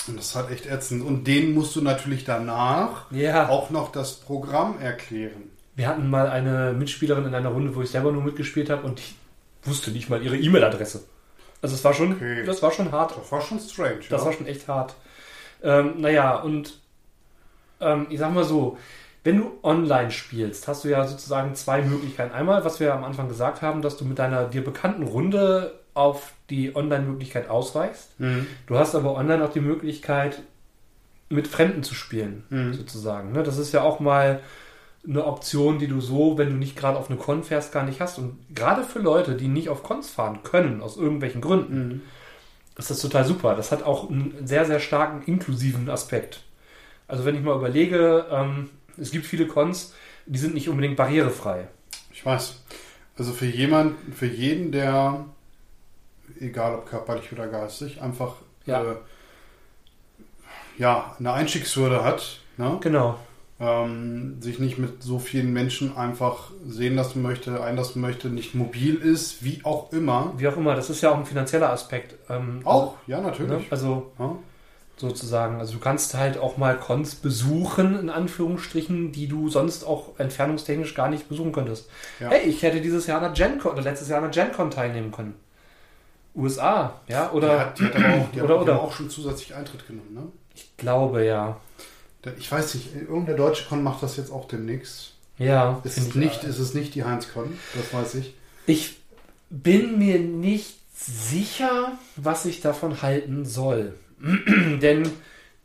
Und das ist halt echt ätzend. Und denen musst du natürlich danach ja. auch noch das Programm erklären. Wir hatten mal eine Mitspielerin in einer Runde, wo ich selber nur mitgespielt habe und ich wusste nicht mal ihre E-Mail-Adresse. Also es war schon, okay. das war schon hart. Das war schon strange. Das ja. war schon echt hart. Ähm, naja, und ähm, ich sag mal so, wenn du online spielst, hast du ja sozusagen zwei Möglichkeiten. Einmal, was wir am Anfang gesagt haben, dass du mit deiner dir bekannten Runde auf die Online-Möglichkeit ausweichst. Mhm. Du hast aber online auch die Möglichkeit, mit Fremden zu spielen, mhm. sozusagen. Ne? Das ist ja auch mal eine Option, die du so, wenn du nicht gerade auf eine Con fährst, gar nicht hast. Und gerade für Leute, die nicht auf Cons fahren können, aus irgendwelchen Gründen, mhm. Ist das total super. Das hat auch einen sehr, sehr starken inklusiven Aspekt. Also wenn ich mal überlege, ähm, es gibt viele Cons, die sind nicht unbedingt barrierefrei. Ich weiß. Also für jemanden, für jeden, der, egal ob körperlich oder geistig, einfach ja, äh, ja eine Einstiegshürde hat. Ne? Genau ähm, sich nicht mit so vielen Menschen einfach sehen lassen möchte, einlassen möchte, nicht mobil ist, wie auch immer. Wie auch immer, das ist ja auch ein finanzieller Aspekt. Ähm, auch, ja, natürlich. Ne? Also ja. sozusagen, also du kannst halt auch mal Cons besuchen, in Anführungsstrichen, die du sonst auch entfernungstechnisch gar nicht besuchen könntest. Ja. Hey, ich hätte dieses Jahr an der GenCon oder letztes Jahr an der GenCon teilnehmen können. USA, ja, oder. Die hat, die hat aber auch, die oder, oder. auch schon zusätzlich Eintritt genommen, ne? Ich glaube ja. Ich weiß nicht, irgendein deutsche Con macht das jetzt auch demnächst. Ja. Ist es, nicht, ist es nicht die Heinz-Con, das weiß ich. Ich bin mir nicht sicher, was ich davon halten soll. Denn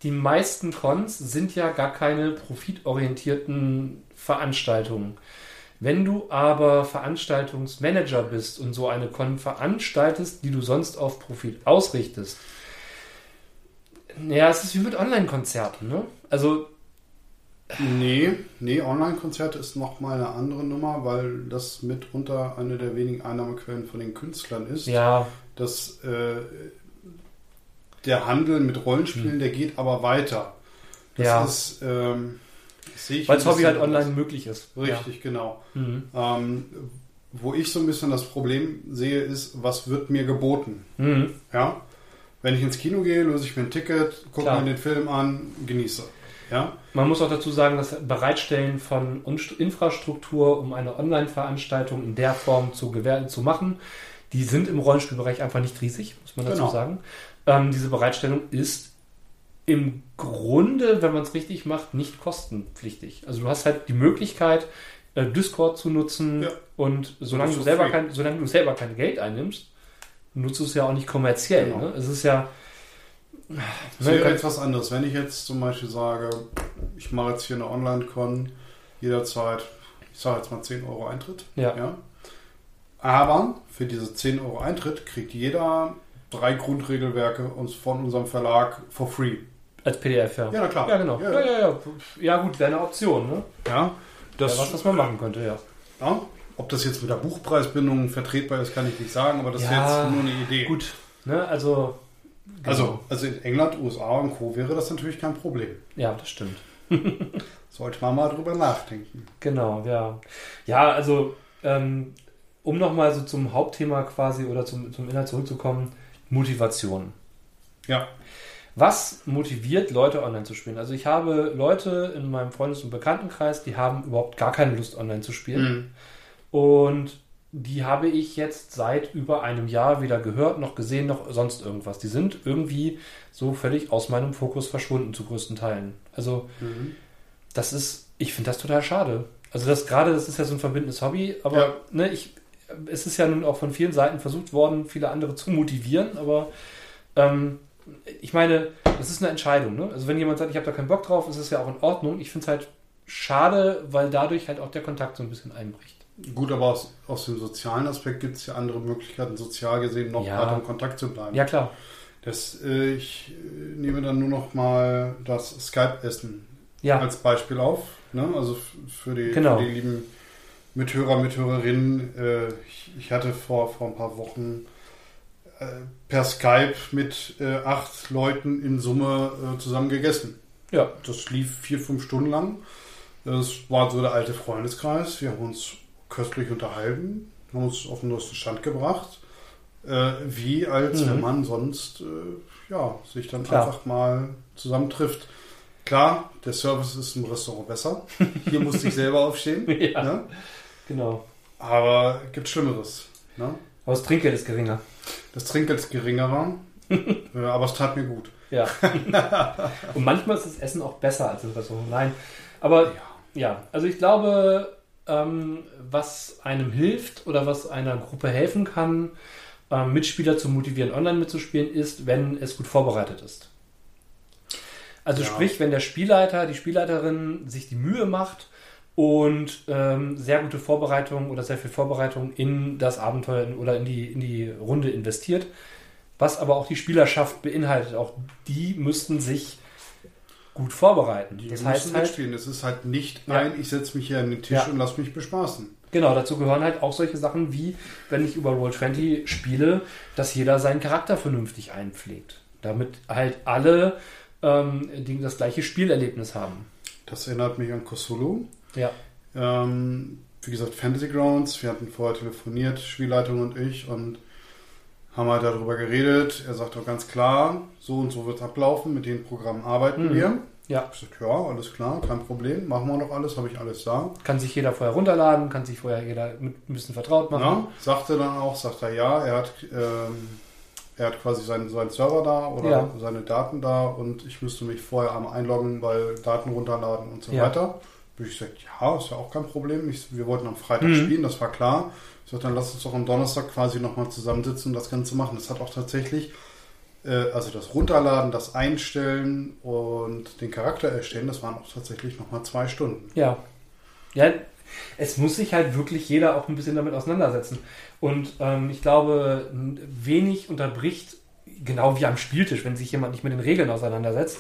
die meisten Cons sind ja gar keine profitorientierten Veranstaltungen. Wenn du aber Veranstaltungsmanager bist und so eine Con veranstaltest, die du sonst auf Profit ausrichtest, ja, es ist wie mit Online-Konzerten, ne? Also. Nee, nee, Online-Konzerte ist nochmal eine andere Nummer, weil das mitunter eine der wenigen Einnahmequellen von den Künstlern ist. Ja. Das, äh, der Handel mit Rollenspielen, hm. der geht aber weiter. Das ja. ist, ähm, Weil das Hobby halt online möglich ist. Richtig, ja. genau. Mhm. Ähm, wo ich so ein bisschen das Problem sehe, ist, was wird mir geboten? Mhm. Ja. Wenn ich ins Kino gehe, löse ich mir ein Ticket, gucke mir den Film an, genieße. Ja? Man muss auch dazu sagen, das Bereitstellen von Infrastruktur, um eine Online-Veranstaltung in der Form zu, zu machen, die sind im Rollenspielbereich einfach nicht riesig, muss man dazu genau. sagen. Ähm, diese Bereitstellung ist im Grunde, wenn man es richtig macht, nicht kostenpflichtig. Also du hast halt die Möglichkeit, äh, Discord zu nutzen ja. und solange du, selber kein, solange du selber kein Geld einnimmst, nutzt es ja auch nicht kommerziell. Genau. Ne? Es ist ja. Das wäre jetzt was anderes. Wenn ich jetzt zum Beispiel sage, ich mache jetzt hier eine Online-Con jederzeit, ich sage jetzt mal 10 Euro Eintritt. Ja. ja. Aber für diese 10 Euro Eintritt kriegt jeder drei Grundregelwerke von unserem Verlag for free. Als PDF, ja. Ja, na klar. Ja, genau. Ja, ja, ja. Ja, ja gut, wäre eine Option, ne? Ja. Das, ja, was, was man machen könnte, ja. Ja, ob das jetzt mit der Buchpreisbindung vertretbar ist, kann ich nicht sagen, aber das ja, wäre jetzt nur eine Idee. Gut, ne, also. Genau. Also, also in England, USA und Co. wäre das natürlich kein Problem. Ja, das stimmt. Sollte man mal drüber nachdenken. Genau, ja. Ja, also, ähm, um nochmal so zum Hauptthema quasi oder zum, zum Inhalt zurückzukommen, Motivation. Ja. Was motiviert Leute online zu spielen? Also ich habe Leute in meinem Freundes- und Bekanntenkreis, die haben überhaupt gar keine Lust online zu spielen. Mhm. Und die habe ich jetzt seit über einem Jahr weder gehört, noch gesehen, noch sonst irgendwas. Die sind irgendwie so völlig aus meinem Fokus verschwunden zu größten Teilen. Also, mhm. das ist, ich finde das total schade. Also, das gerade, das ist ja so ein verbindendes Hobby, aber ja. ne, ich, es ist ja nun auch von vielen Seiten versucht worden, viele andere zu motivieren, aber ähm, ich meine, das ist eine Entscheidung. Ne? Also, wenn jemand sagt, ich habe da keinen Bock drauf, ist es ja auch in Ordnung. Ich finde es halt schade, weil dadurch halt auch der Kontakt so ein bisschen einbricht. Gut, aber aus, aus dem sozialen Aspekt gibt es ja andere Möglichkeiten, sozial gesehen noch ja. weiter im Kontakt zu bleiben. Ja, klar. Das, äh, ich äh, nehme dann nur noch mal das Skype-Essen ja. als Beispiel auf. Ne? Also für die, genau. für die lieben Mithörer, Mithörerinnen. Äh, ich, ich, hatte vor, vor ein paar Wochen äh, per Skype mit acht Leuten in Summe zusammen gegessen. Ja. Das lief vier, fünf Stunden lang. Das war so der alte Freundeskreis. Wir haben uns köstlich unterhalten, haben uns auf den neuesten Stand gebracht, äh, wie als mhm. wenn man sonst äh, ja, sich dann Klar. einfach mal zusammentrifft. Klar, der Service ist im Restaurant besser. Hier musste ich selber aufstehen. ja, ne? Genau. Aber gibt Schlimmeres. Ne? Aber das Trinkgeld ist geringer. Das Trinkgeld ist geringerer, äh, aber es tat mir gut. Ja. Und manchmal ist das Essen auch besser als im Restaurant. Nein. Aber ja, ja also ich glaube, ähm, was einem hilft oder was einer Gruppe helfen kann, ähm, Mitspieler zu motivieren, online mitzuspielen, ist, wenn es gut vorbereitet ist. Also ja. sprich, wenn der Spielleiter, die Spielleiterin sich die Mühe macht, und ähm, sehr gute Vorbereitung oder sehr viel Vorbereitung in das Abenteuer oder in die, in die Runde investiert. Was aber auch die Spielerschaft beinhaltet. Auch die müssten sich gut vorbereiten. Die das heißt halt, mitspielen. Es ist halt nicht ja. ein, ich setze mich hier an den Tisch ja. und lass mich bespaßen. Genau, dazu gehören halt auch solche Sachen wie, wenn ich über Roll20 spiele, dass jeder seinen Charakter vernünftig einpflegt. Damit halt alle ähm, das gleiche Spielerlebnis haben. Das erinnert mich an Cthulhu. Ja. Ähm, wie gesagt, Fantasy Grounds. Wir hatten vorher telefoniert, Spielleitung und ich, und haben halt darüber geredet. Er sagt auch ganz klar, so und so wird es ablaufen, mit den Programmen arbeiten mhm. wir. Ja. Ich sag, ja, alles klar, kein Problem, machen wir noch alles, habe ich alles da. Kann sich jeder vorher runterladen, kann sich vorher jeder mit ein bisschen vertraut machen. Ja, sagte dann auch, sagt er ja, er hat, ähm, er hat quasi seinen, seinen Server da oder ja. seine Daten da und ich müsste mich vorher einmal einloggen, weil Daten runterladen und so ja. weiter. Ich gesagt, ja, ist ja auch kein Problem. Ich, wir wollten am Freitag mhm. spielen, das war klar. Ich sagte, dann lass uns doch am Donnerstag quasi nochmal zusammensitzen und das Ganze machen. Das hat auch tatsächlich äh, also das Runterladen, das Einstellen und den Charakter erstellen, das waren auch tatsächlich nochmal zwei Stunden. Ja. Ja, es muss sich halt wirklich jeder auch ein bisschen damit auseinandersetzen. Und ähm, ich glaube, wenig unterbricht, genau wie am Spieltisch, wenn sich jemand nicht mit den Regeln auseinandersetzt,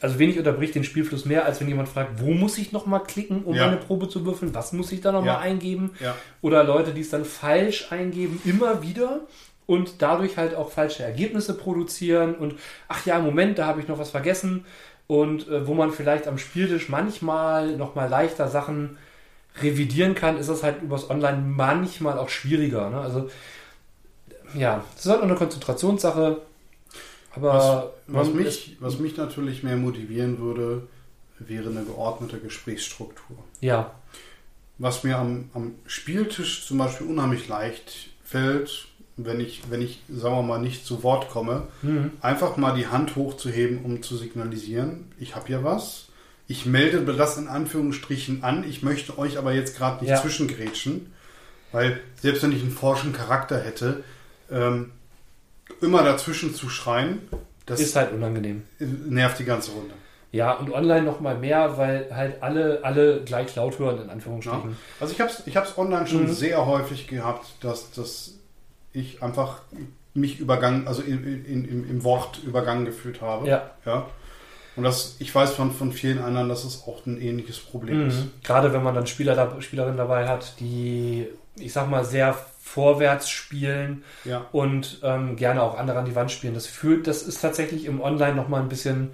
also wenig unterbricht den Spielfluss mehr, als wenn jemand fragt, wo muss ich nochmal klicken, um ja. eine Probe zu würfeln, was muss ich da nochmal ja. eingeben? Ja. Oder Leute, die es dann falsch eingeben, immer wieder und dadurch halt auch falsche Ergebnisse produzieren und ach ja, Moment, da habe ich noch was vergessen und äh, wo man vielleicht am Spieltisch manchmal noch mal leichter Sachen revidieren kann, ist das halt übers Online manchmal auch schwieriger. Ne? Also ja, es ist halt eine Konzentrationssache. Aber was, was mich, was mich natürlich mehr motivieren würde, wäre eine geordnete Gesprächsstruktur. Ja. Was mir am, am Spieltisch zum Beispiel unheimlich leicht fällt, wenn ich, wenn ich, sagen wir mal, nicht zu Wort komme, mhm. einfach mal die Hand hochzuheben, um zu signalisieren, ich habe hier was. Ich melde das in Anführungsstrichen an. Ich möchte euch aber jetzt gerade nicht ja. zwischengrätschen, weil selbst wenn ich einen forschen Charakter hätte, ähm, immer dazwischen zu schreien, das ist halt unangenehm. Nervt die ganze Runde. Ja, und online noch mal mehr, weil halt alle, alle gleich laut hören, in Anführungsstrichen. Ja. Also ich habe es ich online schon mhm. sehr häufig gehabt, dass das ich einfach mich übergangen, also in, in, in, im Wort übergangen gefühlt habe. Ja. ja. Und das, ich weiß von, von vielen anderen, dass es auch ein ähnliches Problem mhm. ist. Gerade wenn man dann Spieler, Spielerinnen dabei hat, die, ich sag mal, sehr vorwärts spielen ja. und ähm, gerne auch andere an die Wand spielen. Das fühlt, das ist tatsächlich im Online nochmal ein bisschen,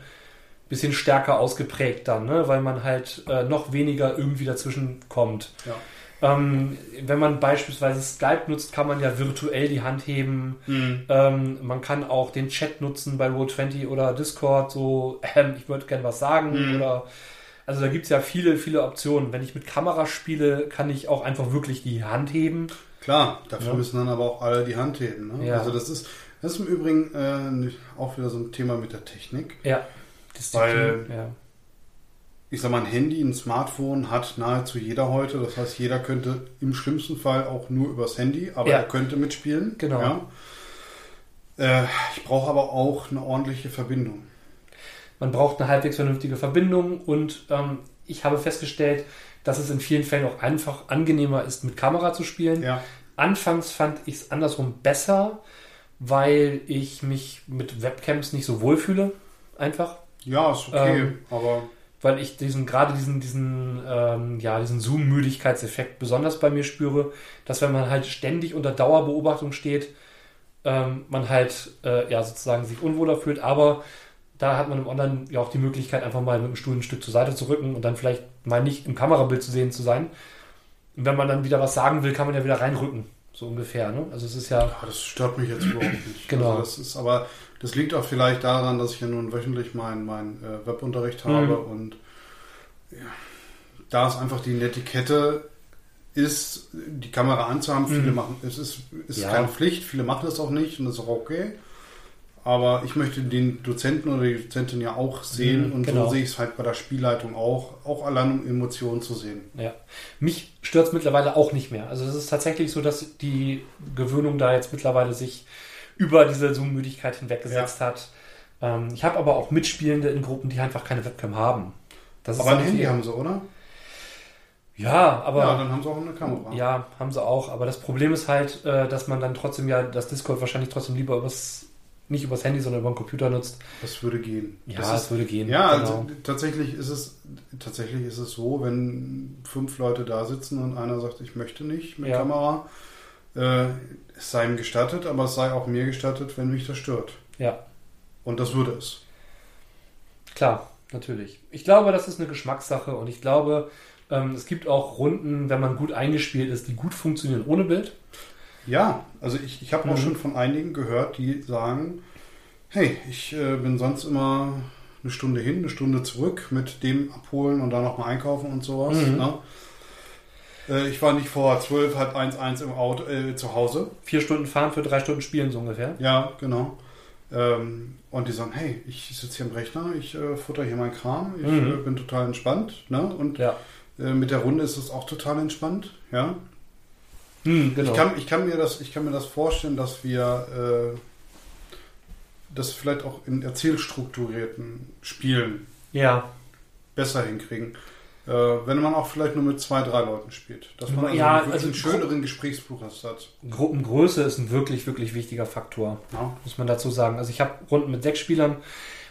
bisschen stärker ausgeprägt dann, ne? weil man halt äh, noch weniger irgendwie dazwischen kommt. Ja. Ähm, wenn man beispielsweise Skype nutzt, kann man ja virtuell die Hand heben. Mhm. Ähm, man kann auch den Chat nutzen bei Roll20 oder Discord, so, ähm, ich würde gerne was sagen. Mhm. Oder also da gibt es ja viele, viele Optionen. Wenn ich mit Kamera spiele, kann ich auch einfach wirklich die Hand heben. Klar, dafür ja. müssen dann aber auch alle die Hand heben. Ne? Ja. Also das ist, das ist im Übrigen äh, auch wieder so ein Thema mit der Technik. Ja. Disziplin, Weil ja ich sag mal, ein Handy, ein Smartphone hat nahezu jeder heute. Das heißt, jeder könnte im schlimmsten Fall auch nur übers Handy, aber er könnte mitspielen. Genau. Äh, ich brauche aber auch eine ordentliche Verbindung. Man braucht eine halbwegs vernünftige Verbindung und ähm, ich habe festgestellt, dass es in vielen Fällen auch einfach angenehmer ist, mit Kamera zu spielen. Ja. Anfangs fand ich es andersrum besser, weil ich mich mit Webcams nicht so wohlfühle. Einfach. Ja, ist okay, ähm, aber weil ich diesen gerade diesen diesen ähm, ja diesen Zoom-Müdigkeitseffekt besonders bei mir spüre, dass wenn man halt ständig unter Dauerbeobachtung steht, ähm, man halt äh, ja sozusagen sich unwohler fühlt, aber da hat man im Online ja auch die Möglichkeit, einfach mal mit dem Stuhl ein Stück zur Seite zu rücken und dann vielleicht mal nicht im Kamerabild zu sehen zu sein. Und wenn man dann wieder was sagen will, kann man ja wieder reinrücken, so ungefähr. Ne? Also es ist ja. ja das stört mich jetzt überhaupt nicht. Genau. Also das ist aber das liegt auch vielleicht daran, dass ich ja nun wöchentlich meinen mein, äh, Webunterricht habe mhm. und ja, da es einfach die Netiquette ist, die Kamera anzuhaben. Viele mhm. machen, es ist, ist ja. keine Pflicht, viele machen das auch nicht und das ist auch okay. Aber ich möchte den Dozenten oder die Dozentin ja auch sehen mhm, und genau. so sehe ich es halt bei der Spielleitung auch, auch allein um Emotionen zu sehen. Ja, mich stört es mittlerweile auch nicht mehr. Also es ist tatsächlich so, dass die Gewöhnung da jetzt mittlerweile sich über diese Zoom-Müdigkeit hinweggesetzt ja. hat. Ähm, ich habe aber auch Mitspielende in Gruppen, die einfach keine Webcam haben. Das aber ein Handy haben sie, oder? Ja, aber. Ja, dann haben sie auch eine Kamera. Ja, haben sie auch. Aber das Problem ist halt, äh, dass man dann trotzdem ja das Discord wahrscheinlich trotzdem lieber übers, nicht übers Handy, sondern über den Computer nutzt. Das würde gehen. Ja, das, ist, würde gehen. ja genau. also, tatsächlich ist es tatsächlich ist es so, wenn fünf Leute da sitzen und einer sagt, ich möchte nicht mit Ja. Kamera, äh, es sei ihm gestattet, aber es sei auch mir gestattet, wenn mich das stört. ja, Und das würde es. klar, natürlich. Ich glaube, das ist eine Geschmackssache und ich glaube, ähm, es gibt auch Runden, wenn man gut eingespielt ist, die gut funktionieren ohne Bild. Ja, also ich, ich habe auch Mhm. schon von einigen gehört, die sagen, hey, ich äh, bin sonst immer eine Stunde hin, eine Stunde zurück mit dem abholen und dann nochmal einkaufen und sowas. Mhm. Ne? Äh, ich war nicht vor zwölf, halb eins, eins im Auto äh, zu Hause. Vier Stunden fahren für drei Stunden spielen so ungefähr. Ja, genau. Ähm, und die sagen, hey, ich sitze hier am Rechner, ich äh, futter hier meinen Kram, ich Mhm. äh, bin total entspannt. Ne? Und Ja, äh, mit der Runde ist es auch total entspannt. Ja? Hm, genau. Ich, kann, ich, kann mir das, ich kann mir das vorstellen, dass wir äh, das vielleicht auch in erzählstrukturierten Spielen ja, besser hinkriegen. Äh, wenn man auch vielleicht nur mit zwei, drei Leuten spielt. Dass man also Ja, wirklich also einen schöneren Gesprächsfluss hat. Gruppengröße ist ein wirklich, wirklich wichtiger Faktor. Ja. muss man dazu sagen. Also ich habe Runden mit sechs Spielern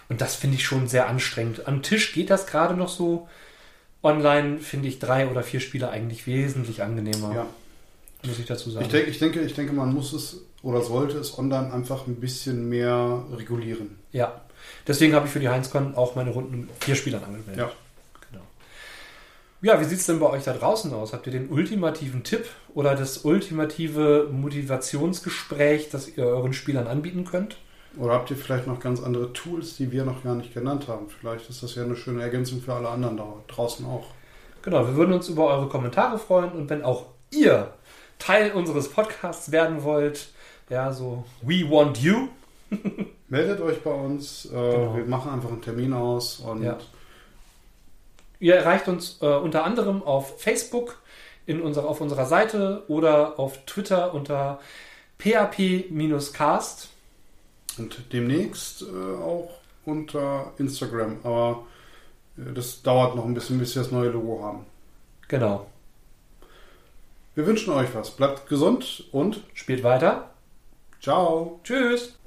und das finde ich schon sehr anstrengend. Am Tisch geht das gerade noch so. Online finde ich drei oder vier Spieler eigentlich wesentlich angenehmer, Ja. Muss ich dazu sagen. Ich, denke, ich, denke, ich denke, man muss es oder sollte es online einfach ein bisschen mehr regulieren. ja. Deswegen habe ich für die HeinzCon auch meine Runden mit vier Spielern angemeldet. Ja. Genau. Ja, wie sieht es denn bei euch da draußen aus? Habt ihr den ultimativen Tipp oder das ultimative Motivationsgespräch, das ihr euren Spielern anbieten könnt? Oder habt ihr vielleicht noch ganz andere Tools, die wir noch gar nicht genannt haben? Vielleicht ist das ja eine schöne Ergänzung für alle anderen da draußen auch. Genau, wir würden uns über eure Kommentare freuen und wenn auch ihr Teil unseres Podcasts werden wollt, ja, so We Want You. Meldet euch bei uns. Äh, Genau. Wir machen einfach einen Termin aus und Ja. Ihr erreicht uns äh, unter anderem auf Facebook in unserer, auf unserer Seite oder auf Twitter unter php-cast. Und demnächst äh, auch unter Instagram. Aber äh, das dauert noch ein bisschen, bis wir das neue Logo haben. Genau. Wir wünschen euch was. Bleibt gesund und spielt weiter. Ciao. Tschüss.